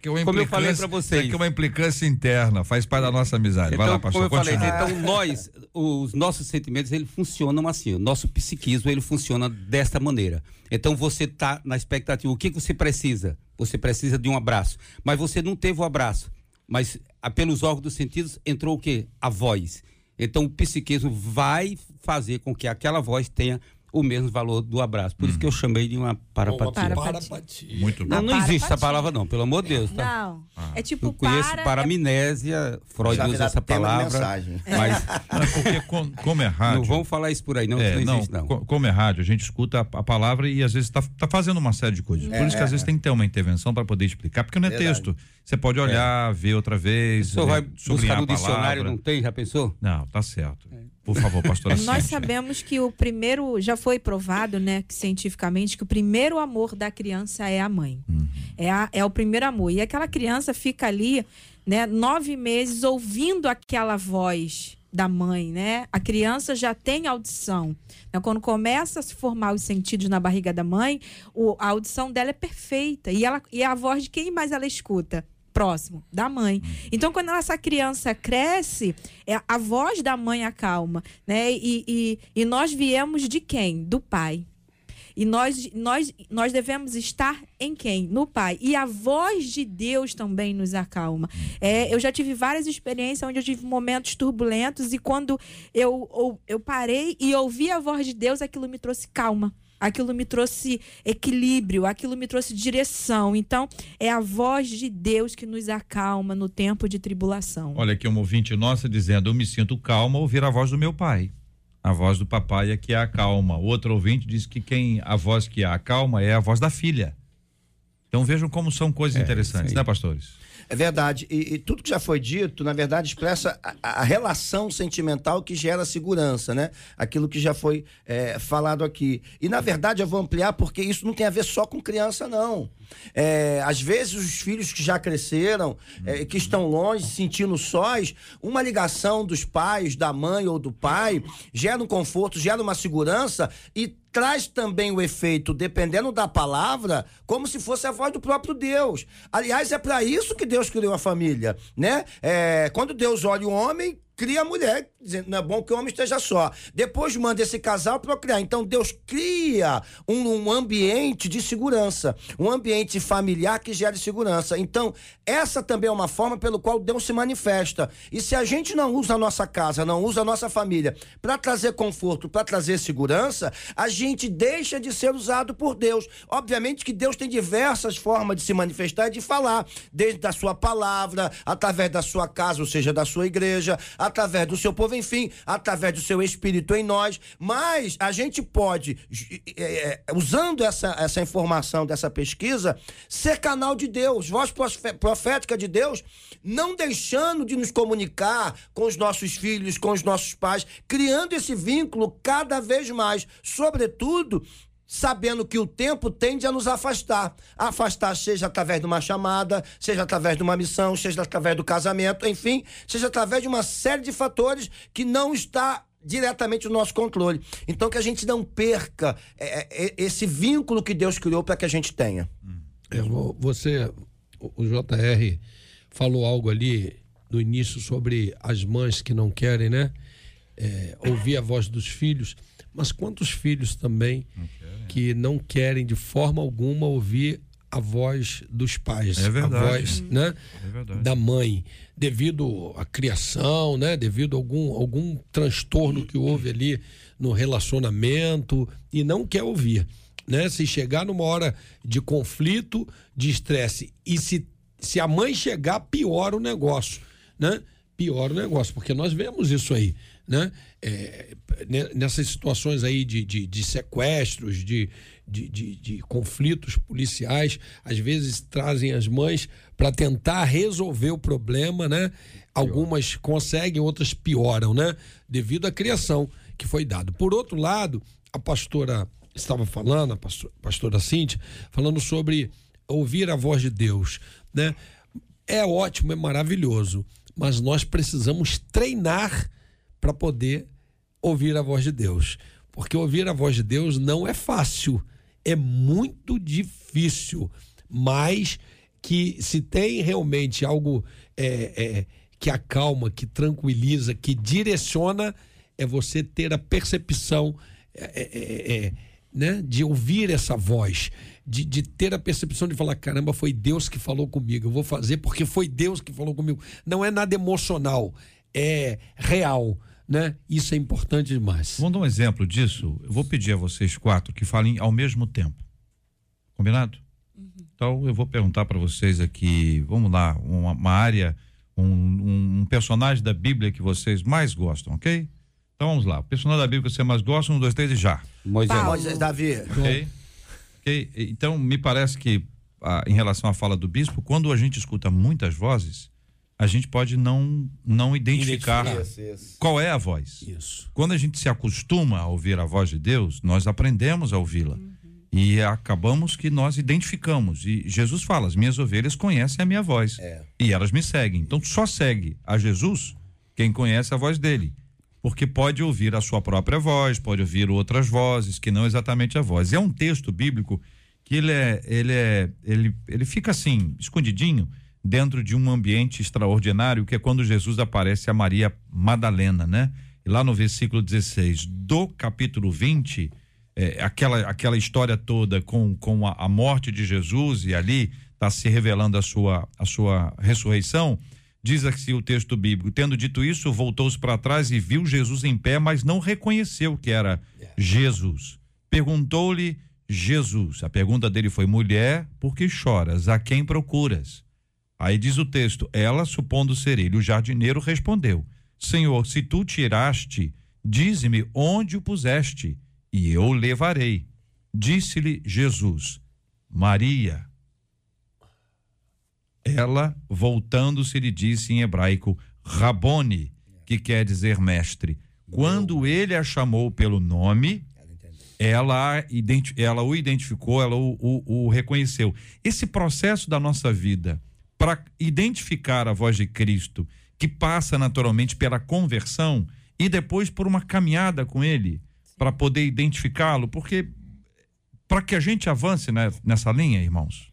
que uma como eu falei para vocês. que é uma implicância interna, faz parte da nossa amizade. Então, Vai lá, pastor, como eu falei, então nós, os nossos sentimentos, eles funcionam assim, o nosso psiquismo, ele funciona desta maneira. Então você está na expectativa, o que, que você precisa? Você precisa de um abraço, mas você não teve o abraço, mas pelos órgãos dos sentidos entrou o quê? A voz. Então o psiquismo vai fazer com que aquela voz tenha o mesmo valor do abraço. Por hum. isso que eu chamei de uma parapatia. Uma parapatia. Muito bom. Não, não existe essa palavra não, pelo amor de Deus, tá? Não. Ah. É tipo Eu conheço para... paramnésia, Freud usa essa palavra. Mas é porque com, como é rádio. Não vamos falar isso por aí, não, é, não existe não. Como é rádio, a gente escuta a, a palavra e às vezes está tá fazendo uma série de coisas. É, por isso que às vezes tem que ter uma intervenção para poder explicar, porque não é Verdade. texto. Você pode olhar, ver outra vez. O senhor vai buscar no dicionário, não tem? Já pensou? Não, tá certo. Por favor, pastora Nós sabemos que o primeiro, já foi provado, né, cientificamente, que o primeiro amor da criança é a mãe. Uhum. É, a, é o primeiro amor. E aquela criança fica ali, né, nove meses ouvindo aquela voz da mãe, né? A criança já tem audição. Né? Quando começa a se formar os sentidos na barriga da mãe, o, a audição dela é perfeita. E, ela, e a voz de quem mais ela escuta? Próximo da mãe. Então, quando essa criança cresce, é a voz da mãe acalma, né? E, e, e nós viemos de quem? Do pai. E nós, nós, nós devemos estar em quem? No Pai. E a voz de Deus também nos acalma. É, eu já tive várias experiências onde eu tive momentos turbulentos e quando eu, eu, eu parei e ouvi a voz de Deus, aquilo me trouxe calma aquilo me trouxe equilíbrio, aquilo me trouxe direção. Então, é a voz de Deus que nos acalma no tempo de tribulação. Olha aqui um ouvinte nossa dizendo: Eu me sinto calma ao ouvir a voz do meu pai. A voz do papai é que a acalma. Outro ouvinte diz que quem a voz que a acalma é a voz da filha. Então vejam como são coisas é, interessantes, né, pastores? É verdade. E, e, tudo que já foi dito, na verdade, expressa a, a, relação sentimental que gera segurança, né? Aquilo que já foi é, falado aqui. E, na verdade, eu vou ampliar porque isso não tem a ver só com criança, não. É, às vezes os filhos que já cresceram, é, que estão longe, se sentindo sós, uma ligação dos pais, da mãe ou do pai, gera um conforto, gera uma segurança e traz também o efeito, dependendo da palavra, como se fosse a voz do próprio Deus. Aliás, é para isso que Deus criou a família, né? É, quando Deus olha o homem, cria a mulher, dizendo não é bom que o homem esteja só. Depois manda esse casal procriar. Então Deus cria um, um, ambiente de segurança, um ambiente familiar que gere segurança. Então, essa também é uma forma pelo qual Deus se manifesta. E se a gente não usa a nossa casa, não usa a nossa família para trazer conforto, para trazer segurança, a gente deixa de ser usado por Deus. Obviamente que Deus tem diversas formas de se manifestar e de falar, desde da sua palavra, através da sua casa, ou seja, da sua igreja, através do seu povo, enfim, através do seu espírito em nós. Mas a gente pode, é, usando essa, essa informação dessa pesquisa, ser canal de Deus, voz profética de Deus, não deixando de nos comunicar com os nossos filhos, com os nossos pais, criando esse vínculo cada vez mais, sobretudo sabendo que o tempo tende a nos afastar. Afastar, seja através de uma chamada, seja através de uma missão, seja através do casamento, enfim, seja através de uma série de fatores que não está diretamente no nosso controle. Então, que a gente não perca é, é, esse vínculo que Deus criou para que a gente tenha. É, você, o JR, falou algo ali no início sobre as mães que não querem, né? É, ouvir a voz dos filhos, mas quantos filhos também que não querem de forma alguma ouvir a voz dos pais, é verdade. a voz né, é da mãe, devido à criação, né, devido a algum, algum transtorno que houve ali no relacionamento e não quer ouvir. Né? Se chegar numa hora de conflito, de estresse, e se, se a mãe chegar, piora o negócio. Né? Piora o negócio, porque nós vemos isso aí né? É, nessas situações aí de, de, de sequestros, de, de, de, de, conflitos policiais, às vezes trazem as mães para tentar resolver o problema, né? Algumas conseguem, outras pioram, né? Devido à criação que foi dada. Por outro lado, a pastora estava falando, a pastora, a pastora Cintia, falando sobre ouvir a voz de Deus, né? É ótimo, é maravilhoso, mas nós precisamos treinar para poder ouvir a voz de Deus. Porque ouvir a voz de Deus não é fácil, é muito difícil, mas que se tem realmente algo é, é, que acalma, que tranquiliza, que direciona, é você ter a percepção é, é, é, é né, de ouvir essa voz, de, de, ter a percepção de falar: caramba, foi Deus que falou comigo, eu vou fazer porque foi Deus que falou comigo. Não é nada emocional, é real né? Isso é importante demais. Vamos dar um exemplo disso? Eu vou pedir a vocês quatro que falem ao mesmo tempo. Combinado? Uhum. Então eu vou perguntar para vocês aqui, vamos lá, uma, uma área, um, um, personagem da Bíblia que vocês mais gostam, ok? Então vamos lá. O personagem da Bíblia que você mais gosta, um, dois, três e já. Moisés. Moisés, Davi. Ok. okay. Então me parece que ah, em relação à fala do bispo, quando a gente escuta muitas vozes, a gente pode não não identificar qual é a voz. Isso. Quando a gente se acostuma a ouvir a voz de Deus, nós aprendemos a ouvi-la. Uhum. E acabamos que nós identificamos. E Jesus fala: as minhas ovelhas conhecem a minha voz. É. E elas me seguem. Então só segue a Jesus quem conhece a voz dele. Porque pode ouvir a sua própria voz, pode ouvir outras vozes, que não exatamente a voz. É um texto bíblico que ele é, ele é, ele, ele fica assim, escondidinho dentro de um ambiente extraordinário, que é quando Jesus aparece a Maria Madalena, né? E lá no versículo 16 do capítulo 20, é, aquela, aquela história toda com, com a, a morte de Jesus e ali está se revelando a sua, a sua ressurreição. Diz assim o texto bíblico: tendo dito isso, voltou-se para trás e viu Jesus em pé, mas não reconheceu que era Jesus. Perguntou-lhe Jesus. A pergunta dele foi: mulher, por que choras? A quem procuras? Aí diz o texto: Ela, supondo ser ele o jardineiro, respondeu: Senhor, se tu tiraste, dize-me onde o puseste, e eu o levarei. Disse-lhe Jesus: Maria. Ela, voltando-se, lhe disse em hebraico: Rabone, que quer dizer mestre. Quando ele a chamou pelo nome, ela, ela o identificou, ela o, o, o reconheceu. Esse processo da nossa vida para identificar a voz de Cristo, que passa naturalmente pela conversão e depois por uma caminhada com Ele, para poder identificá-lo, porque para que a gente avance nessa linha, irmãos,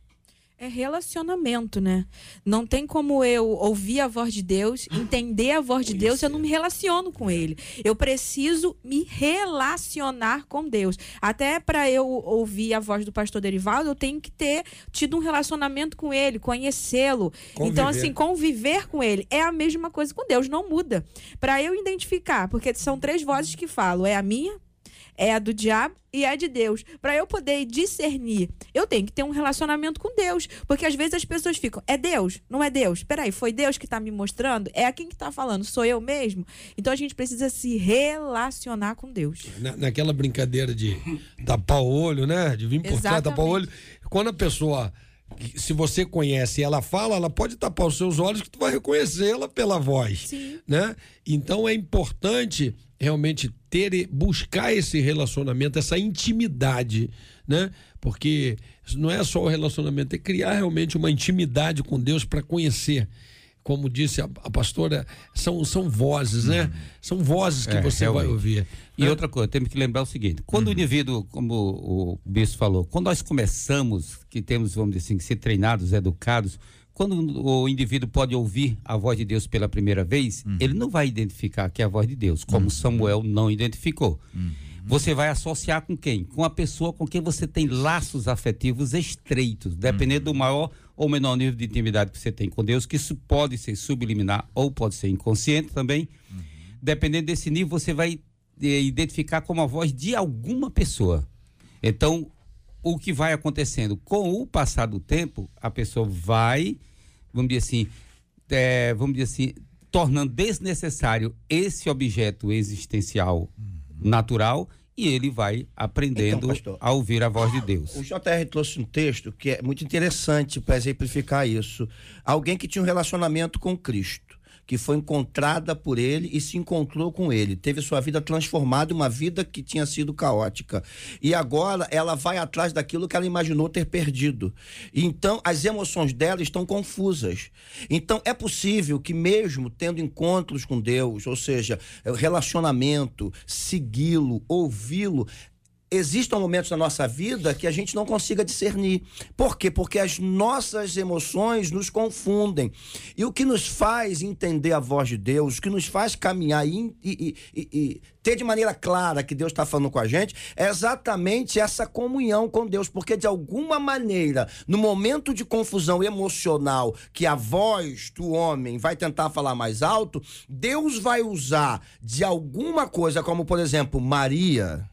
é relacionamento, né? Não tem como eu ouvir a voz de Deus, entender a voz de Deus, se eu não me relaciono com Ele. Eu preciso me relacionar com Deus. Até para eu ouvir a voz do pastor Derivaldo, eu tenho que ter tido um relacionamento com Ele, conhecê-lo. Então, assim, conviver com Ele é a mesma coisa com Deus, não muda. Para eu identificar, porque são três vozes que falam: é a minha, é a do diabo e é de Deus. Para eu poder discernir, eu tenho que ter um relacionamento com Deus. Porque às vezes as pessoas ficam, é Deus? Não é Deus? Peraí, foi Deus que está me mostrando? É a quem que está falando? Sou eu mesmo? Então a gente precisa se relacionar com Deus. Na, naquela brincadeira de tapar o olho, né? De vir por trás, tapar o olho. Quando a pessoa se você conhece e ela fala, ela pode tapar os seus olhos que tu vai reconhecê-la pela voz, Sim. né? Então é importante realmente ter buscar esse relacionamento, essa intimidade, né? Porque não é só o relacionamento, é criar realmente uma intimidade com Deus para conhecer. Como disse a, a, pastora, são, são vozes, né? Uhum. São vozes que é, você realmente. vai ouvir. E né? outra coisa, temos que lembrar o seguinte: quando uhum. o indivíduo, como o bispo falou, quando nós começamos, que temos, vamos dizer assim, que ser treinados, educados, quando o indivíduo pode ouvir a voz de Deus pela primeira vez, uhum. ele não vai identificar que é a voz de Deus, como uhum. Samuel não identificou. Uhum. Você vai associar com quem? Com a pessoa com quem você tem laços afetivos estreitos, dependendo do maior ou menor nível de intimidade que você tem com Deus, que isso pode ser subliminar ou pode ser inconsciente também. Dependendo desse nível, você vai eh, identificar como a voz de alguma pessoa. Então, o que vai acontecendo? Com o passar do tempo, a pessoa vai, vamos dizer assim, é, vamos dizer assim, tornando desnecessário esse objeto existencial natural e ele vai aprendendo então, a ouvir a voz de Deus. O JR trouxe um texto que é muito interessante para exemplificar isso. Alguém que tinha um relacionamento com Cristo que foi encontrada por ele e se encontrou com ele. Teve sua vida transformada, uma vida que tinha sido caótica. E agora ela vai atrás daquilo que ela imaginou ter perdido. Então as emoções dela estão confusas. Então é possível que, mesmo tendo encontros com Deus, ou seja, relacionamento, segui-lo, ouvi-lo, existam momentos na nossa vida que a gente não consiga discernir. Por quê? Porque as nossas emoções nos confundem. E o que nos faz entender a voz de Deus, o que nos faz caminhar e, e, e, e ter de maneira clara que Deus está falando com a gente, é exatamente essa comunhão com Deus. Porque de alguma maneira, no momento de confusão emocional, que a voz do homem vai tentar falar mais alto, Deus vai usar de alguma coisa, como por exemplo, Maria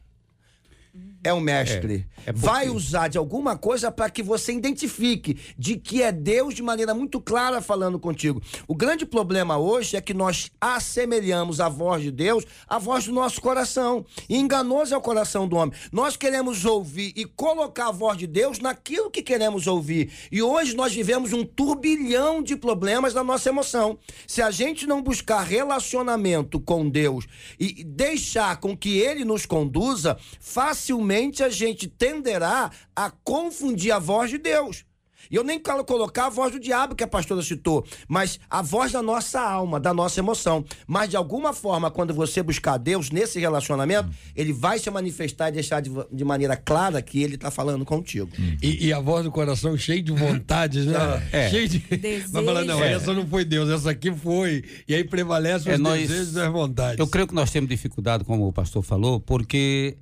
é o mestre. É, é. Vai usar de alguma coisa para que você identifique de que é Deus de maneira muito clara falando contigo. O grande problema hoje é que nós assemelhamos a voz de Deus à voz do nosso coração. E enganoso é o coração do homem. Nós queremos ouvir e colocar a voz de Deus naquilo que queremos ouvir. E hoje nós vivemos um turbilhão de problemas na nossa emoção. Se a gente não buscar relacionamento com Deus e deixar com que ele nos conduza, facilmente a gente tenderá a confundir a voz de Deus. E eu nem quero colocar a voz do diabo que a pastora citou, mas a voz da nossa alma, da nossa emoção. Mas de alguma forma, quando você buscar Deus nesse relacionamento, hum. ele vai se manifestar e deixar de, de maneira clara que ele está falando contigo. Hum. E, e, a voz do coração cheia de vontades, né? É. Cheio de. Desejo. Vai falar, não, é. essa não foi Deus, essa aqui foi. E aí prevalece os é, nós, desejos e as vontades. Eu creio que nós temos dificuldade, como o pastor falou, porque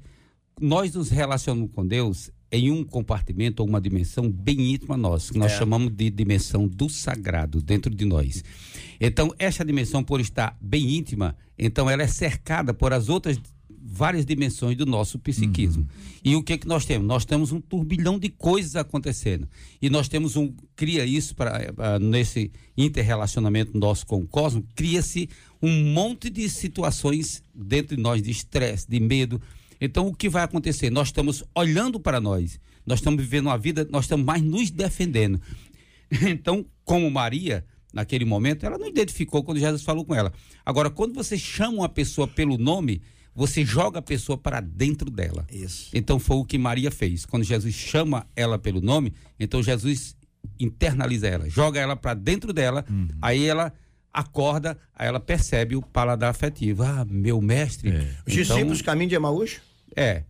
nós nos relacionamos com Deus em um compartimento ou uma dimensão bem íntima nossa, que nós é. chamamos de dimensão do sagrado dentro de nós. Então, essa dimensão, por estar bem íntima, então ela é cercada por as outras várias dimensões do nosso psiquismo. Uhum. E o que que nós temos? Nós temos um turbilhão de coisas acontecendo. E nós temos um cria isso para uh, nesse interrelacionamento nosso com o cosmos, cria-se um monte de situações dentro de nós de estresse, de medo, então, o que vai acontecer? Nós estamos olhando para nós, nós estamos vivendo uma vida, nós estamos mais nos defendendo. Então, como Maria, naquele momento, ela não identificou quando Jesus falou com ela. Agora, quando você chama uma pessoa pelo nome, você joga a pessoa para dentro dela. Isso. Então foi o que Maria fez. Quando Jesus chama ela pelo nome, então Jesus internaliza ela, joga ela para dentro dela, Uhum. aí ela acorda, aí ela percebe o paladar afetivo. Ah, meu mestre. É. Os Então, discípulos caminho de Emaús? É.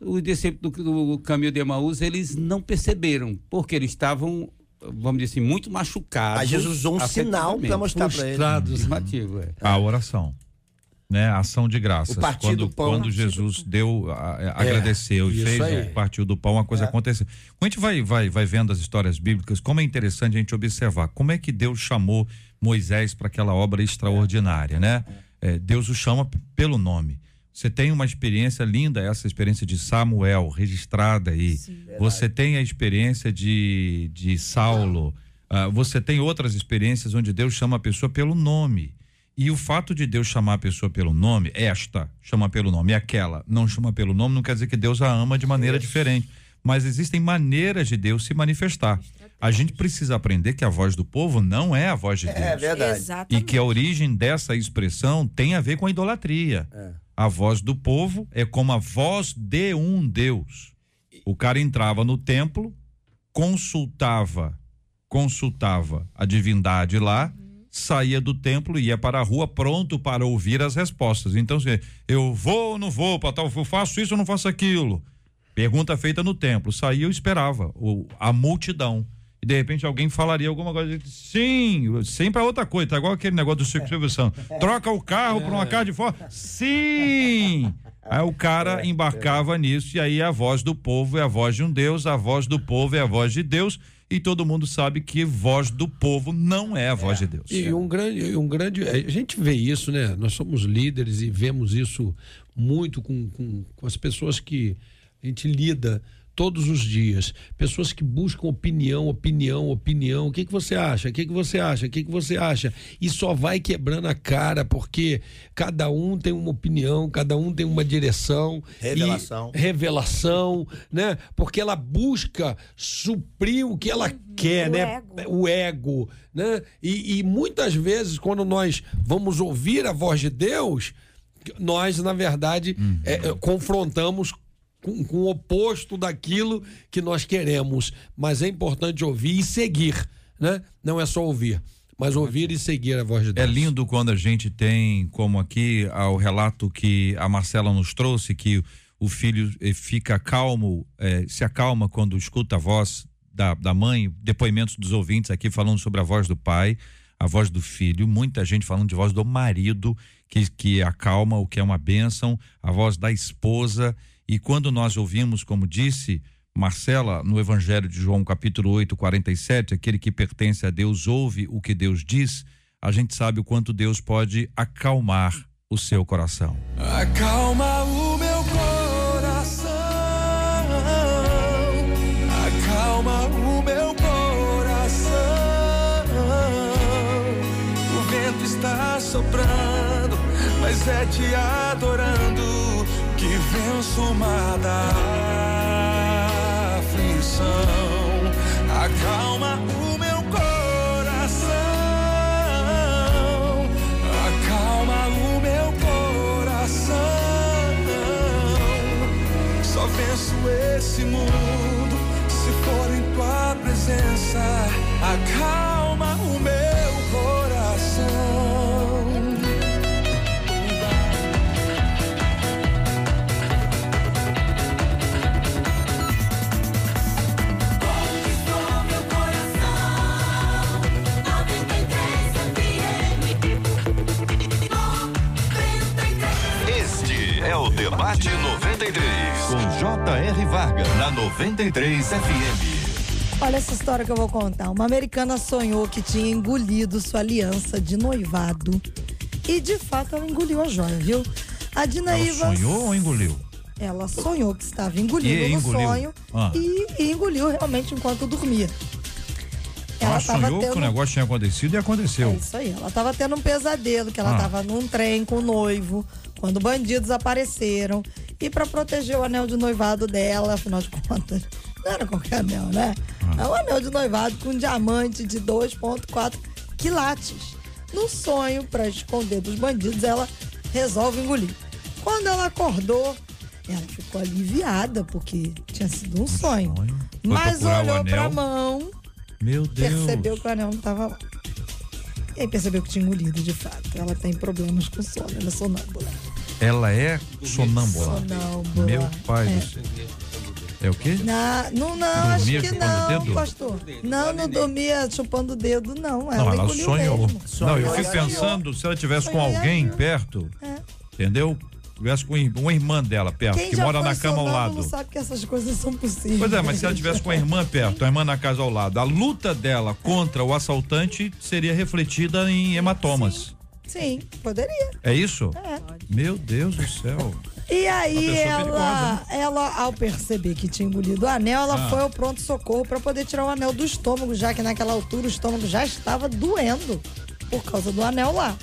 Os discípulos do, do caminho de Emaús, eles não perceberam, porque eles estavam, vamos dizer assim, muito machucados. Aí Jesus usou um sinal para mostrar para ele. Frustrados. Afirmativo, é. A oração. Né? A ação de graças. O partir quando, pão. quando Jesus deu, a- a- agradeceu e isso fez aí. o partiu do pão, a coisa aconteceu. Quando a gente vai, vai, vai vendo as histórias bíblicas, como é interessante a gente observar como é que Deus chamou Moisés para aquela obra extraordinária, né? É, Deus o chama pelo nome. Você tem uma experiência linda, essa experiência de Samuel, registrada aí. Você tem a experiência de, de Saulo. Ah, você tem outras experiências onde Deus chama a pessoa pelo nome. E o fato de Deus chamar a pessoa pelo nome, esta chama pelo nome, e aquela não chama pelo nome, não quer dizer que Deus a ama de maneira diferente. Mas existem maneiras de Deus se manifestar. A gente precisa aprender que a voz do povo não é a voz de Deus. É verdade. E Exatamente. que a origem dessa expressão tem a ver com a idolatria. A voz do povo é como a voz de um Deus. O cara entrava no templo, consultava, consultava a divindade lá, saía do templo e ia para a rua pronto para ouvir as respostas. Então, eu vou ou não vou para tal, eu faço isso ou não faço aquilo. Pergunta feita no templo. Saía, eu esperava o, a multidão. E de repente alguém falaria alguma coisa. Sim, sempre é outra coisa. Tá igual aquele negócio do Chico Silvio Santos. Troca o carro por uma casa de fora. Sim! Aí o cara embarcava nisso, e aí a voz do povo é a voz de um Deus, a voz do povo é a voz de Deus, e todo mundo sabe que voz do povo não é a voz de Deus. E um grande, um grande. A gente vê isso, né? Nós somos líderes e vemos isso muito com, com, com as pessoas que a gente lida todos os dias. Pessoas que buscam opinião, opinião, opinião. O que, que você acha? O que, que você acha? O que, que você acha? E só vai quebrando a cara, porque cada um tem uma opinião, cada um tem uma direção. Revelação. E revelação, né? Porque ela busca suprir o que ela quer, O né? ego. o ego, né? E, e muitas vezes, quando nós vamos ouvir a voz de Deus, nós, na verdade, é, é, confrontamos com, com o oposto daquilo que nós queremos. Mas é importante ouvir e seguir, né? Não é só ouvir, mas ouvir e seguir a voz de É Deus. lindo quando a gente tem, como aqui, ah, o relato que a Marcela nos trouxe, que o filho eh, fica calmo, eh, se acalma quando escuta a voz da, da mãe, depoimentos dos ouvintes aqui falando sobre a voz do pai, a voz do filho, muita gente falando de voz do marido, que, que acalma, o que é uma bênção, a voz da esposa. E quando nós ouvimos, como disse Marcela, no Evangelho de João, capítulo 8, 47, aquele que pertence a Deus ouve o que Deus diz, a gente sabe o quanto Deus pode acalmar o seu coração. Acalma o meu coração, acalma o meu coração. O vento está soprando, mas é te adorando que venço o mar da aflição. Acalma o meu coração, acalma o meu coração. Só venço esse mundo se for em tua presença. Acalma o meu Debate 93, com J.R. Varga, na 93 FM. Olha essa história que eu vou contar. Uma americana sonhou que tinha engolido sua aliança de noivado. E de fato ela engoliu a joia, viu? A Ela Dinaíva. sonhou ou engoliu? Ela sonhou que estava engolindo E no engoliu. sonho Ah. e, e engoliu realmente enquanto dormia. Ela tava sonhou que o negócio tinha acontecido e É aconteceu. isso aí. Ela tava tendo um pesadelo, que ela Ah. tava num trem com o noivo, quando bandidos apareceram. E pra proteger o anel de noivado dela, afinal de contas, não era qualquer anel, né? Ah. É um anel de noivado com um diamante de 2,4 quilates. No sonho, pra esconder dos bandidos, ela resolve engolir. Quando ela acordou, ela ficou aliviada, porque tinha sido um sonho. Foi Mas olhou pra anel. mão, Meu Deus. percebeu que o anel não tava lá. E aí percebeu que tinha engolido, de fato. Ela tem problemas com sono, ela é sonâmbula. Ela é sonâmbula. Sonâmbula. Meu pai É. do céu. É o quê? Na, não, não, acho Dormia que chupando o não, pastor. Não, não dormia chupando o dedo, não. Ela Não, ela sonhou. Não, eu fico pensando se ela tivesse com Sonhou e alguém perto, É. entendeu? Tivesse com uma irmã dela perto, Quem que mora na cama ao lado. sabe que essas coisas são possíveis. Pois é, mas se ela tivesse com a irmã perto, a irmã na casa ao lado, a luta dela contra o assaltante seria refletida em hematomas. Sim, poderia. É isso? É. Meu Deus do céu. E aí ela, perigosa, ela, ao perceber que tinha engolido o anel, ela Ah. foi ao pronto-socorro para poder tirar o anel do estômago, já que naquela altura o estômago já estava doendo por causa do anel lá.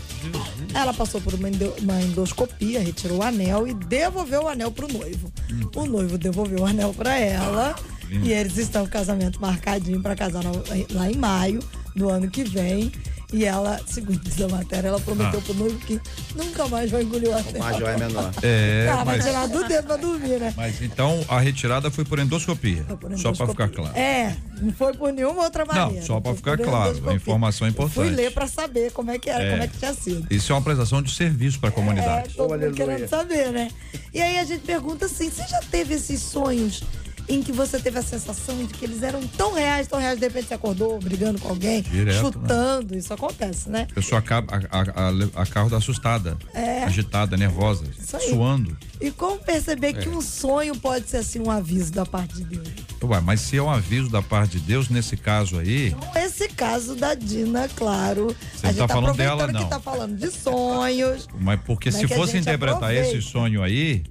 Ela passou por uma, uma endoscopia, retirou o anel e devolveu o anel pro noivo. O noivo devolveu o anel para ela e eles estão casamento marcadinho para casar lá em maio do ano que vem. E ela, segundo diz a matéria, ela prometeu Ah. pro noivo que nunca mais vai engolir o anel. Major é menor. É, vai mas, tirar do dedo pra dormir, né? mas então a retirada foi por endoscopia. Foi por Só pra endoscopia. ficar claro. É, não foi por nenhuma outra maneira. só pra ficar claro, endoscopia. a informação é Eu Fui importante. ler pra saber como é que era, É. como é que tinha sido. Isso é uma prestação de serviço para a É, comunidade. todo Oh, mundo querendo saber, né? E aí a gente pergunta assim, você já teve esses sonhos em que você teve a sensação de que eles eram tão reais, tão reais, de repente você acordou brigando com alguém, Direto, chutando, isso acontece, né? A pessoa acaba, a, a, a, carro assustada, É. agitada, nervosa, suando. E como perceber que É. um sonho pode ser assim um aviso da parte de Deus? Ué, mas se é um aviso da parte de Deus, nesse caso aí, Esse caso da Dina, claro. Você a gente tá tá falando dela, não. que tá falando de sonhos. mas porque Como é se que fosse interpretar aproveita? esse sonho aí,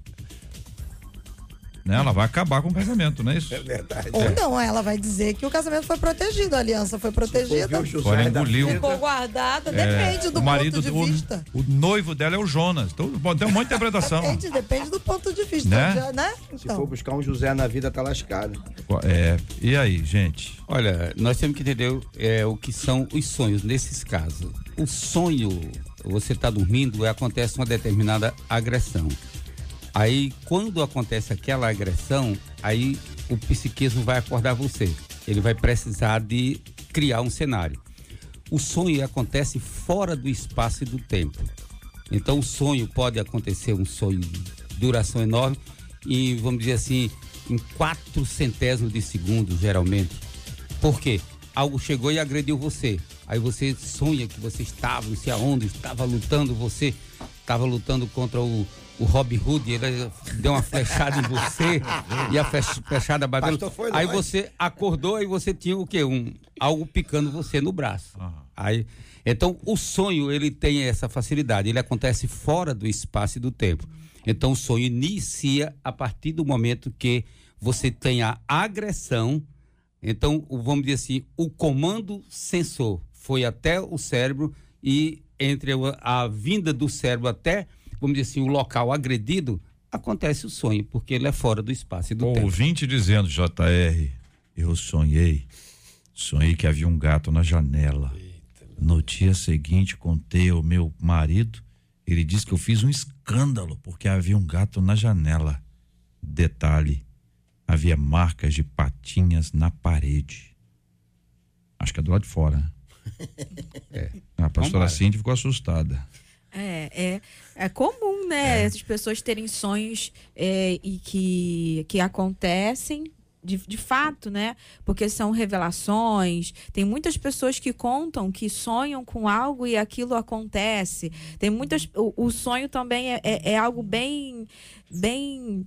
né, ela vai acabar com o casamento, não é isso? É verdade. Ou não, ela vai dizer que o casamento foi protegido, a aliança foi protegida. Agora engoliu. Ficou guardada, É, depende do o marido ponto de do- vista. O, noivo dela é o Jonas. Então, bom, tem um monte de interpretação. Depende, depende do ponto de vista, Né? já, né? Se Então, for buscar um José na vida, tá lascado. É, e aí, gente? Olha, nós temos que entender é, o que são os sonhos nesses casos. O sonho, você está dormindo, é, acontece uma determinada agressão. Aí, quando acontece aquela agressão, aí o psiquismo vai acordar você. Ele vai precisar de criar um cenário. O sonho acontece fora do espaço e do tempo. Então, o sonho pode acontecer um sonho de duração enorme e, vamos dizer assim, em quatro centésimos de segundo, geralmente. Por quê? Algo chegou e agrediu você. Aí você sonha que você estava, não sei aonde, estava lutando, você estava lutando contra o, o Robin Hood, ele deu uma flechada em você e a flech- flechada bateu. Aí nós. você acordou e você tinha o quê? Um, algo picando você no braço. Aí, então, o sonho, ele tem essa facilidade, ele acontece fora do espaço e do tempo. Então, o sonho inicia a partir do momento que você tem a agressão. Então, vamos dizer assim, o comando sensor foi até o cérebro e entre a, a vinda do cérebro até, vamos dizer assim, o local agredido, acontece o sonho, porque ele é fora do espaço e do O tempo. ouvinte dizendo, JR, eu sonhei. Sonhei que havia um gato na janela. No dia seguinte, contei ao meu marido. Ele disse que eu fiz um escândalo porque havia um gato na janela. Detalhe: havia marcas de patinhas na parede. Acho que é do lado de fora. né? É. A pastora Vambora. Cindy ficou assustada. É, é, é comum, né? Essas pessoas terem sonhos é, e que, que acontecem de, de fato, né? Porque são revelações. Tem muitas pessoas que contam que sonham com algo e aquilo acontece. Tem muitas. O, o sonho também é, é, é algo bem. bem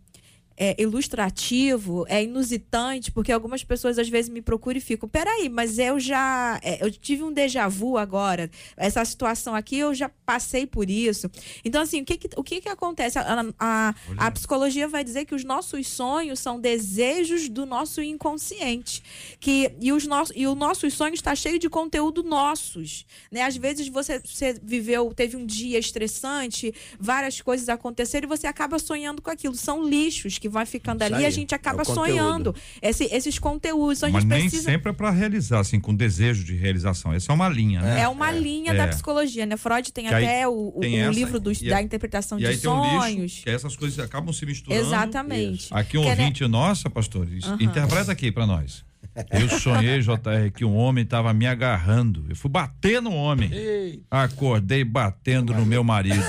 é, ilustrativo, é inusitante, porque algumas pessoas às vezes me procuram e ficam, peraí, mas eu já, é, eu tive um déjà vu agora, essa situação aqui eu já passei por isso. Então, assim, o que que, o que, que acontece? A, a, a psicologia vai dizer que os nossos sonhos são desejos do nosso inconsciente, que, e, os nossos, e o nossos sonhos está cheio de conteúdo nossos, né? Às vezes você, você viveu, teve um dia estressante, várias coisas aconteceram e você acaba sonhando com aquilo. São lixos que que vai ficando Isso ali e a gente é acaba conteúdo. sonhando esse- esses conteúdos. Então, a Mas gente nem precisa. sempre é para realizar, assim, com desejo de realização. Essa é uma linha, né? É uma linha É. da psicologia, né? Freud tem até o, o- tem o essa, livro dos- e da interpretação E de aí tem um sonhos. lixo, que essas coisas acabam se misturando. Exatamente. Aqui um Que, né, ouvinte nossa, pastor, isso- Aham. interpreta aqui pra nós. Eu sonhei, JR, que um homem tava me agarrando. Eu fui bater no homem. Acordei batendo no meu marido.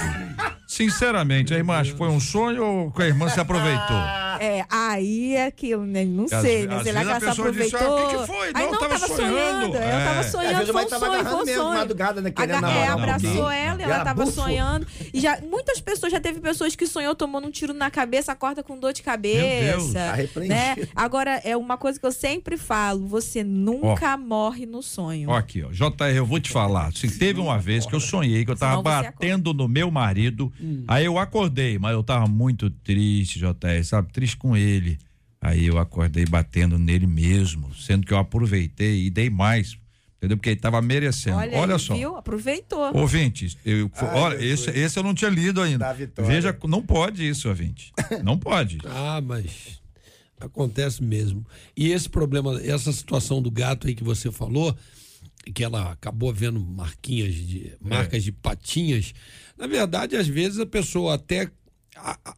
Sinceramente, aí, macho, foi um sonho ou que a irmã se aproveitou? É, aí é aquilo, né? Não Às sei, né? Será que ela se pessoa disse, aproveitou? "Ah, o que que foi? Aí Não, não, tava tava sonhando." sonhando. É. Ela tava Às sonhando, foi um tava sonho, foi um sonho. madrugada, né, querendo Aga- é, abraçou ela, E ela tava sonhando. E já, muitas pessoas, já teve pessoas que sonhou tomando um tiro na cabeça, acorda com dor de cabeça. Tá né? Agora, é uma coisa que eu sempre falo: você nunca morre no sonho. Ó, aqui, ó. JR, eu vou te falar. Se teve uma vez que eu sonhei que eu tava batendo no meu marido, aí eu acordei, mas eu tava muito triste, JR, sabe? Triste com ele. Aí eu acordei batendo nele mesmo, sendo que eu aproveitei e dei mais, entendeu? Porque ele tava merecendo. Olha, Olha, só. viu? Aproveitou. Ouvintes, eu, olha, esse, esse eu não tinha lido ainda. Veja, não pode isso, ouvinte. Não pode. Ah, mas acontece mesmo. E esse problema, essa situação do gato aí que você falou, que ela acabou vendo marquinhas de marcas de patinhas, na verdade, às vezes a pessoa até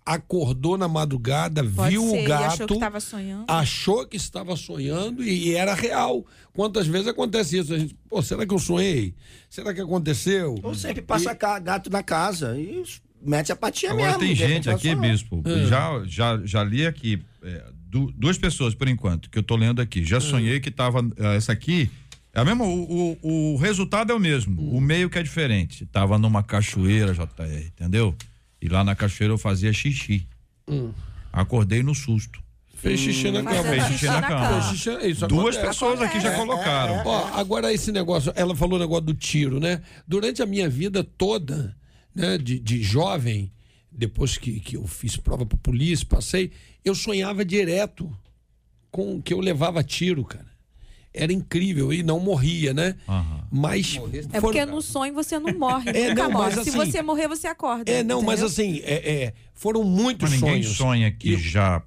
acordou na madrugada, Pode viu ser, o e gato, achou que tava sonhando. achou que estava sonhando e era real. Quantas vezes acontece isso? A gente, pô, será que eu sonhei? Será que aconteceu? Ou sempre passa ca- gato na casa e mete a patinha Agora mesmo. tem gente aqui, sonhou. bispo, já, já, já li aqui, é, du- duas pessoas por enquanto, que eu tô lendo aqui. Já sonhei que tava, é, essa aqui, é a mesma, o, o, o resultado é o mesmo, o meio que é diferente. Tava numa cachoeira, JR, entendeu? E lá na cachoeira eu fazia xixi. Acordei no susto. Fez xixi na Fazendo cama. Fez xixi na cama. Isso Duas acontece. pessoas aqui já colocaram. Ó, agora esse negócio, ela falou o negócio do tiro, né? Durante a minha vida toda, né, de, de jovem, depois que, que eu fiz prova pra polícia, passei, eu sonhava direto com que eu levava tiro, cara. Era incrível e não morria, né? Aham. Mas É foram- porque no sonho você não morre, É, nunca não, mas morre. Se assim- você morrer, você acorda. É, não, mas entendeu? assim, é, é, foram muitos Mas ninguém sonhos. sonha que E- já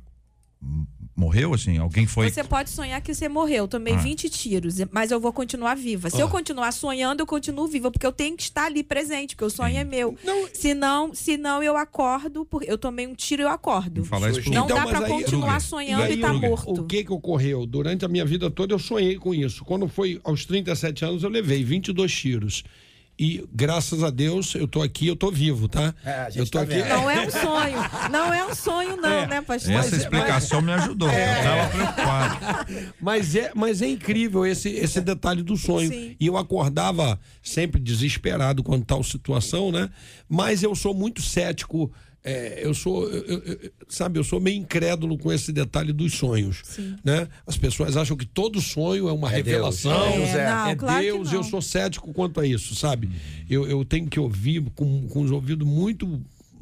morreu, assim? Alguém foi. Você pode sonhar que você morreu. Eu tomei Ah. 20 tiros, mas eu vou continuar viva. Se eu continuar sonhando, eu continuo viva, porque eu tenho que estar ali presente, porque o sonho é meu. Senão, senão eu acordo, porque eu tomei um tiro e eu acordo. Falar isso Não Então, dá aí- continuar Kruger. sonhando E e, aí, tá morto. O que que ocorreu? Durante a minha vida toda eu sonhei com isso. Quando foi aos 37 anos eu levei 22 tiros. E graças a Deus eu tô aqui, eu tô vivo, tá? É, a gente eu tô tá aqui. vendo. Não é um sonho. Não é um sonho, não, né, pastor? Essa explicação me ajudou. Eu tava preocupado. Mas é, mas é incrível esse, esse detalhe do sonho. Sim. E eu acordava sempre desesperado com tal situação, né? Mas eu sou muito cético. É, eu sou, eu- eu- sabe, eu sou meio incrédulo com esse detalhe dos sonhos, né? As pessoas acham que todo sonho é uma É revelação, Deus é. Não, é claro Deus. Eu sou cético quanto a isso, sabe? Eu, eu tenho que ouvir com, com os ouvidos muito,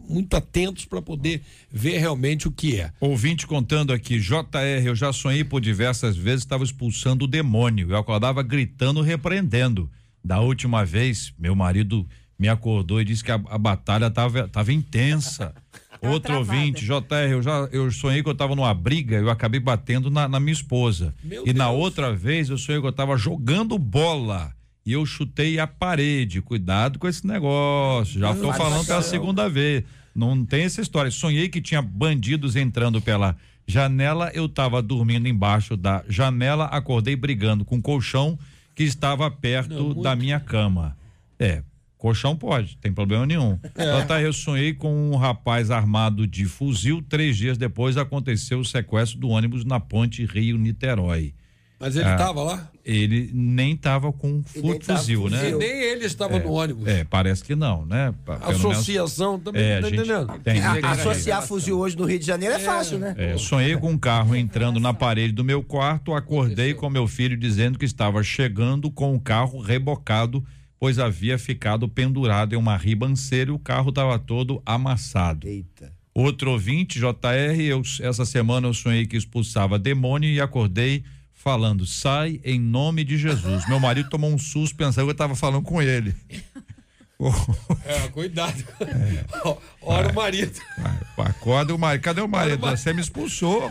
muito atentos para poder ver realmente o que é. Ouvinte contando aqui, JR, eu já sonhei por diversas vezes, estava expulsando o demônio. Eu acordava gritando, repreendendo. Da última vez, meu marido me acordou e disse que a, a batalha estava tava intensa. Outro travada. ouvinte, JR, eu já eu sonhei que eu estava numa briga, eu acabei batendo na, na minha esposa. Meu e na Deus. outra vez eu sonhei que eu estava jogando bola. E eu chutei a parede. Cuidado com esse negócio. Já estou falando pela segunda vez. Não tem essa história. Sonhei que tinha bandidos entrando pela janela. Eu estava dormindo embaixo da janela. Acordei brigando com o colchão que estava perto da minha cama. É. Colchão pode, tem problema nenhum. É. Eu sonhei com um rapaz armado de fuzil. Três dias depois aconteceu o sequestro do ônibus na ponte Rio-Niterói. Mas ele Ah. estava lá? Ele nem tava com fu- nem tava fuzil, né? fuzil. Nem ele estava no ônibus. É, parece que não, né? Pelo menos- Associação também, É, tá entendendo? tem, tem- tem- associar fuzil hoje no Rio de Janeiro é, fácil, né? É, sonhei com um carro entrando na parede do meu quarto, acordei com meu filho dizendo que estava chegando com o carro rebocado, pois havia ficado pendurado em uma ribanceira e o carro estava todo amassado. Eita. Outro ouvinte, JR, eu, essa semana eu sonhei que expulsava demônio e acordei falando, sai em nome de Jesus. Meu marido tomou um susto pensando que eu estava falando com ele. É, cuidado. Ora o marido. Vai, Acorda o marido. Cadê o marido? Você me expulsou.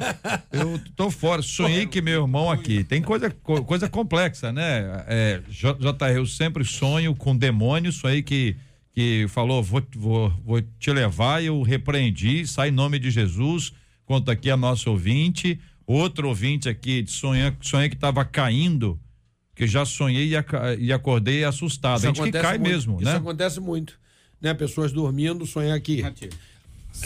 Eu tô fora. Sonhei que meu irmão aqui. Tem coisa, co- coisa complexa, né? É, JR, eu sempre sonho com demônios. Sonhei que, que falou: vou, vou, vou te levar. Eu repreendi. Sai em nome de Jesus. Conta aqui a nosso ouvinte. Outro ouvinte aqui sonhei que estava caindo. Que já sonhei e, e acordei assustado. Isso a gente que acontece cai muito. mesmo, Isso né? acontece muito. Né? Pessoas dormindo, sonhar aqui.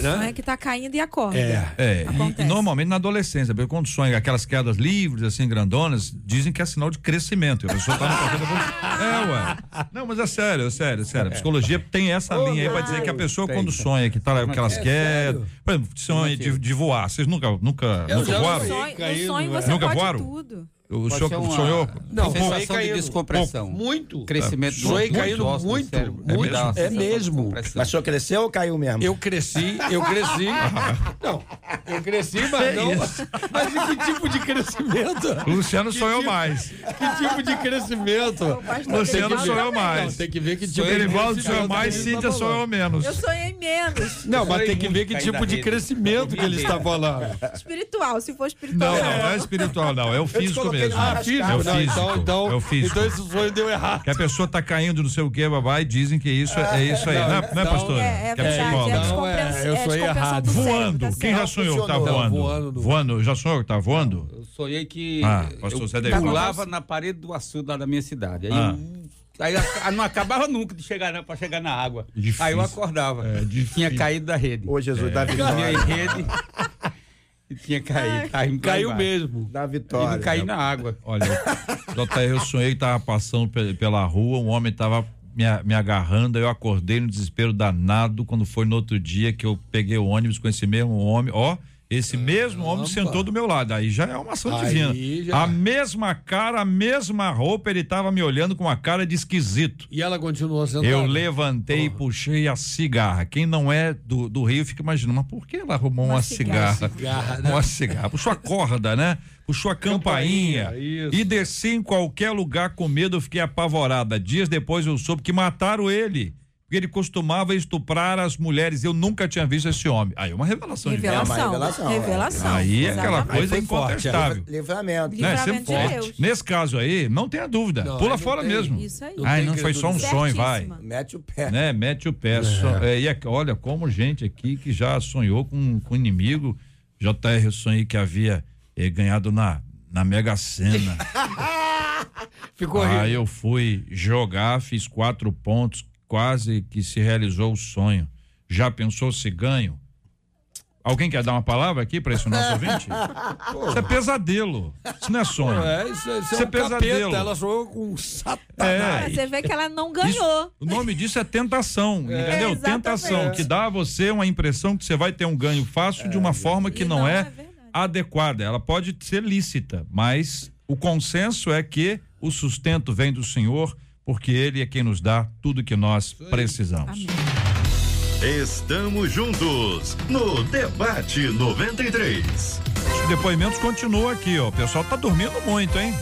Não é que tá caindo e acorda. É. É, e- e, normalmente na adolescência, porque quando sonha aquelas quedas livres, assim, grandonas, dizem que é sinal de crescimento. A pessoa tá no É, ué. Não, mas é sério, é sério, é sério. A psicologia tem essa linha aí pra dizer que a pessoa, quando sonha que tá aquelas quedas, por exemplo, sonha de, de voar. Vocês nunca, nunca, Eu nunca já voaram? Sonho, no Caindo, sonho né? você Nunca pode voaram? tudo. O Pode senhor uma sonhou? Não, sensação sonhei de caindo. descompressão. Muito. Crescimento Sonhei dos caindo do muito. cérebro. muito. É mesmo. Mas o senhor cresceu ou caiu mesmo? Eu cresci, eu cresci. Não, eu cresci, mas não. Mas que tipo de crescimento? O Luciano sonhou mais. Que tipo de crescimento? Luciano sonhou mais. tem que ver que tipo de crescimento sonhou mais, Cíntia tá sonhou menos. Eu sonhei menos. Não, mas Sonhei tem que ver que tipo de crescimento que ele está falando. Espiritual, se for espiritual. Não, não, não é espiritual, não. É o físico coloquei mesmo. Ah, físico? É o Não, físico. então, então, É o físico. então esse sonho deu errado. Que a pessoa tá caindo, não sei o que, babai, dizem que isso é, é isso aí. Não, é- não é, não. pastor? É, é que. É, psicóloga. Não, descompensa- é, eu é sonhei errado. Voando. Quem já sonhou que tá voando? Voando. Já sonhou que tá voando? Eu sonhei que Ah, pastor eu pulava na parede do açude lá da minha cidade. Aí, Ah. aí a- não acabava nunca de chegar na- pra chegar na água. Difícil. Aí eu acordava. É, tinha caído da rede. Ô, Jesus, dá Tinha vitória. rede e tinha caído. Caiu, Caiu mesmo. E vitória. não caí na água. Olha, JR, eu sonhei que tava passando pe- pela rua, um homem tava me, me agarrando, aí eu acordei no desespero danado, quando foi no outro dia que eu peguei o ônibus com esse mesmo homem, ó, esse mesmo homem sentou do meu lado, aí já é uma ação Aí divina. já- A mesma cara, a mesma roupa, ele tava me olhando com uma cara de esquisito. E ela continuou sentada. Eu levantei e puxei a cigarra. Quem não é do, do Rio fica imaginando, mas por que ela arrumou uma, Uma cigarra? cigarra. Cigarra, né? Uma cigarra. Puxou a corda, né? Puxou a campainha. Campainha, isso. e desci em qualquer lugar com medo, eu fiquei apavorada. Dias depois eu soube que mataram ele. Porque ele costumava estuprar as mulheres. Eu nunca tinha visto esse homem. Aí é uma revelação, de Deus. Revelação. revelação, é. Revelação. Aí é aquela coisa Aí foi forte, incontestável. Livramento. Né? Livramento de forte. Deus. Nesse caso aí, não tenha dúvida. Não, Pula fora tem. mesmo. Isso aí. Não Ai, não foi só um sonho, vai. Mete o pé. né? Mete o pé. Só- é, e é- olha, como gente aqui que já sonhou com, com inimigo. JR, eu sonhei que havia eh, ganhado na, na Mega Sena. Ficou Aí rindo. eu fui jogar, fiz quatro pontos, quase que se realizou o sonho. Já pensou se ganho? Alguém quer dar uma palavra aqui para esse nosso ouvinte? Isso é pesadelo. Isso não é sonho. É, isso, é- isso Isso é é um pesadelo. capeta. Ela sonhou com um satanás. É. Você vê que ela não ganhou. Isso- o nome disso é tentação, entendeu? Exatamente. Tentação, que dá a você uma impressão que você vai ter um ganho fácil de uma forma que E não, não é, é adequada. Ela pode ser lícita, mas o consenso é que o sustento vem do Senhor, porque Ele é quem nos dá tudo que nós precisamos. Estamos juntos no Debate 93. Os depoimentos continuam aqui, ó. O pessoal tá dormindo muito, hein?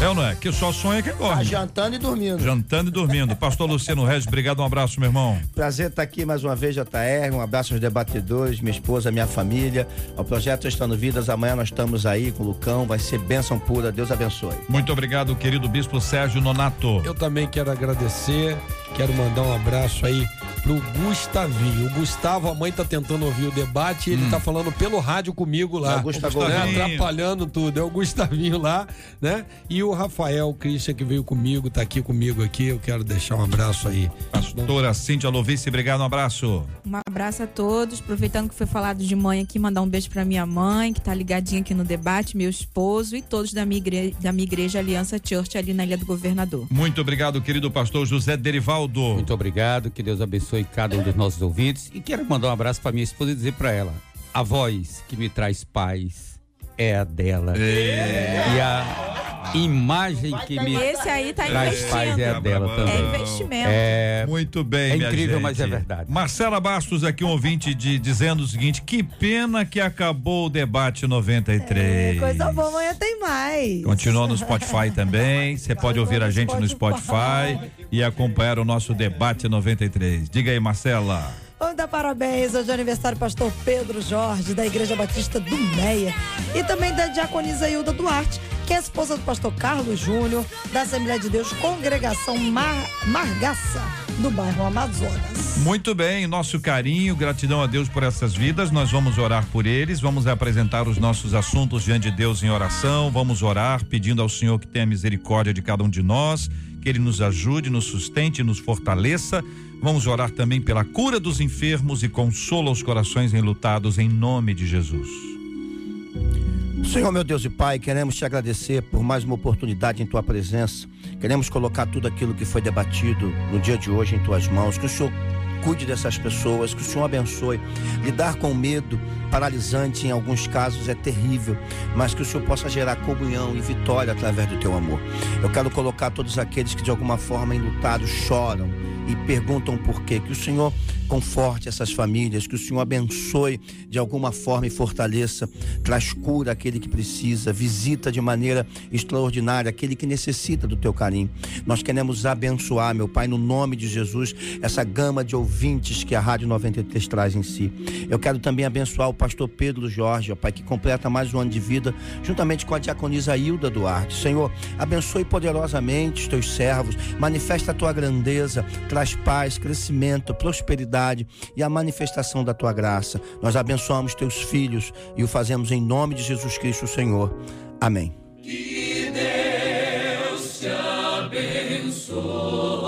É ou não é? Que só sonha quem Tá dorme. jantando e dormindo. Jantando e dormindo. Pastor Luciano Regis, obrigado, um abraço, meu irmão. Prazer estar aqui mais uma vez, JR. Um abraço aos debatedores, minha esposa, minha família. O projeto Estando Vidas. Amanhã nós estamos aí com o Lucão. Vai ser bênção pura. Deus abençoe. Muito obrigado, querido Bispo Sérgio Nonato. Eu também quero agradecer, quero mandar um abraço aí pro Gustavinho. O Gustavo, a mãe tá tentando ouvir o debate, ele tá falando pelo rádio comigo lá. É o Gustavo. né, atrapalhando tudo. É o Gustavinho lá, né? E o Rafael Christian que veio comigo, tá aqui comigo aqui. Eu quero deixar um abraço aí. Pastora Cíntia Lovice, obrigado, um abraço. Um abraço a todos. Aproveitando que foi falado de mãe aqui, mandar um beijo pra minha mãe, que tá ligadinha aqui no debate, meu esposo e todos da minha igreja, da minha igreja Aliança Church ali na Ilha do Governador. Muito obrigado, querido pastor José Derivaldo. Muito obrigado, que Deus abençoe cada um dos nossos ouvintes. E quero mandar um abraço para minha esposa e dizer para ela: a voz que me traz paz é a dela. E a imagem que me Esse aí tá traz paz é a investindo. dela É também. investimento. É, Muito bem, É minha incrível, gente. mas é verdade. Marcela Bastos aqui, um ouvinte de, dizendo o seguinte: que pena que acabou o debate 93. É, coisa boa, amanhã tem mais. Continua no Spotify também. Você pode ouvir a gente no Spotify e acompanhar o nosso debate 93. Diga aí, Marcela. Dar parabéns. Hoje é aniversário do pastor Pedro Jorge, da Igreja Batista do Meia. E também da diaconisa Hilda Duarte, que é esposa do pastor Carlos Júnior, da Assembleia de Deus Congregação Mar Margaça, do bairro Amazonas. Muito bem, nosso carinho, gratidão a Deus por essas vidas. Nós vamos orar por eles, vamos apresentar os nossos assuntos diante de Deus em oração. Vamos orar pedindo ao Senhor que tenha misericórdia de cada um de nós, que Ele nos ajude, nos sustente, nos fortaleça. Vamos orar também pela cura dos enfermos e consola os corações enlutados em nome de Jesus. Senhor, meu Deus e Pai, queremos te agradecer por mais uma oportunidade em tua presença. Queremos colocar tudo aquilo que foi debatido no dia de hoje em tuas mãos. Que o Senhor cuide dessas pessoas, que o Senhor abençoe. Lidar com medo paralisante em alguns casos é terrível, mas que o Senhor possa gerar comunhão e vitória através do teu amor. Eu quero colocar todos aqueles que de alguma forma enlutados choram e perguntam por quê. Que o Senhor conforte essas famílias, que o Senhor abençoe de alguma forma e fortaleça, traz cura aquele que precisa, visita de maneira extraordinária aquele que necessita do teu carinho. Nós queremos abençoar, meu Pai, no nome de Jesus, essa gama de ouvintes que a Rádio 93 traz em si. Eu quero também abençoar o pastor Pedro Jorge, ó Pai, que completa mais um ano de vida, juntamente com a diaconisa Hilda Duarte. Senhor, abençoe poderosamente os teus servos, manifesta a tua grandeza, traz paz, crescimento, prosperidade e a manifestação da tua graça. Nós abençoamos teus filhos e o fazemos em nome de Jesus Cristo, Senhor. Amém. Que Deus te abençoe.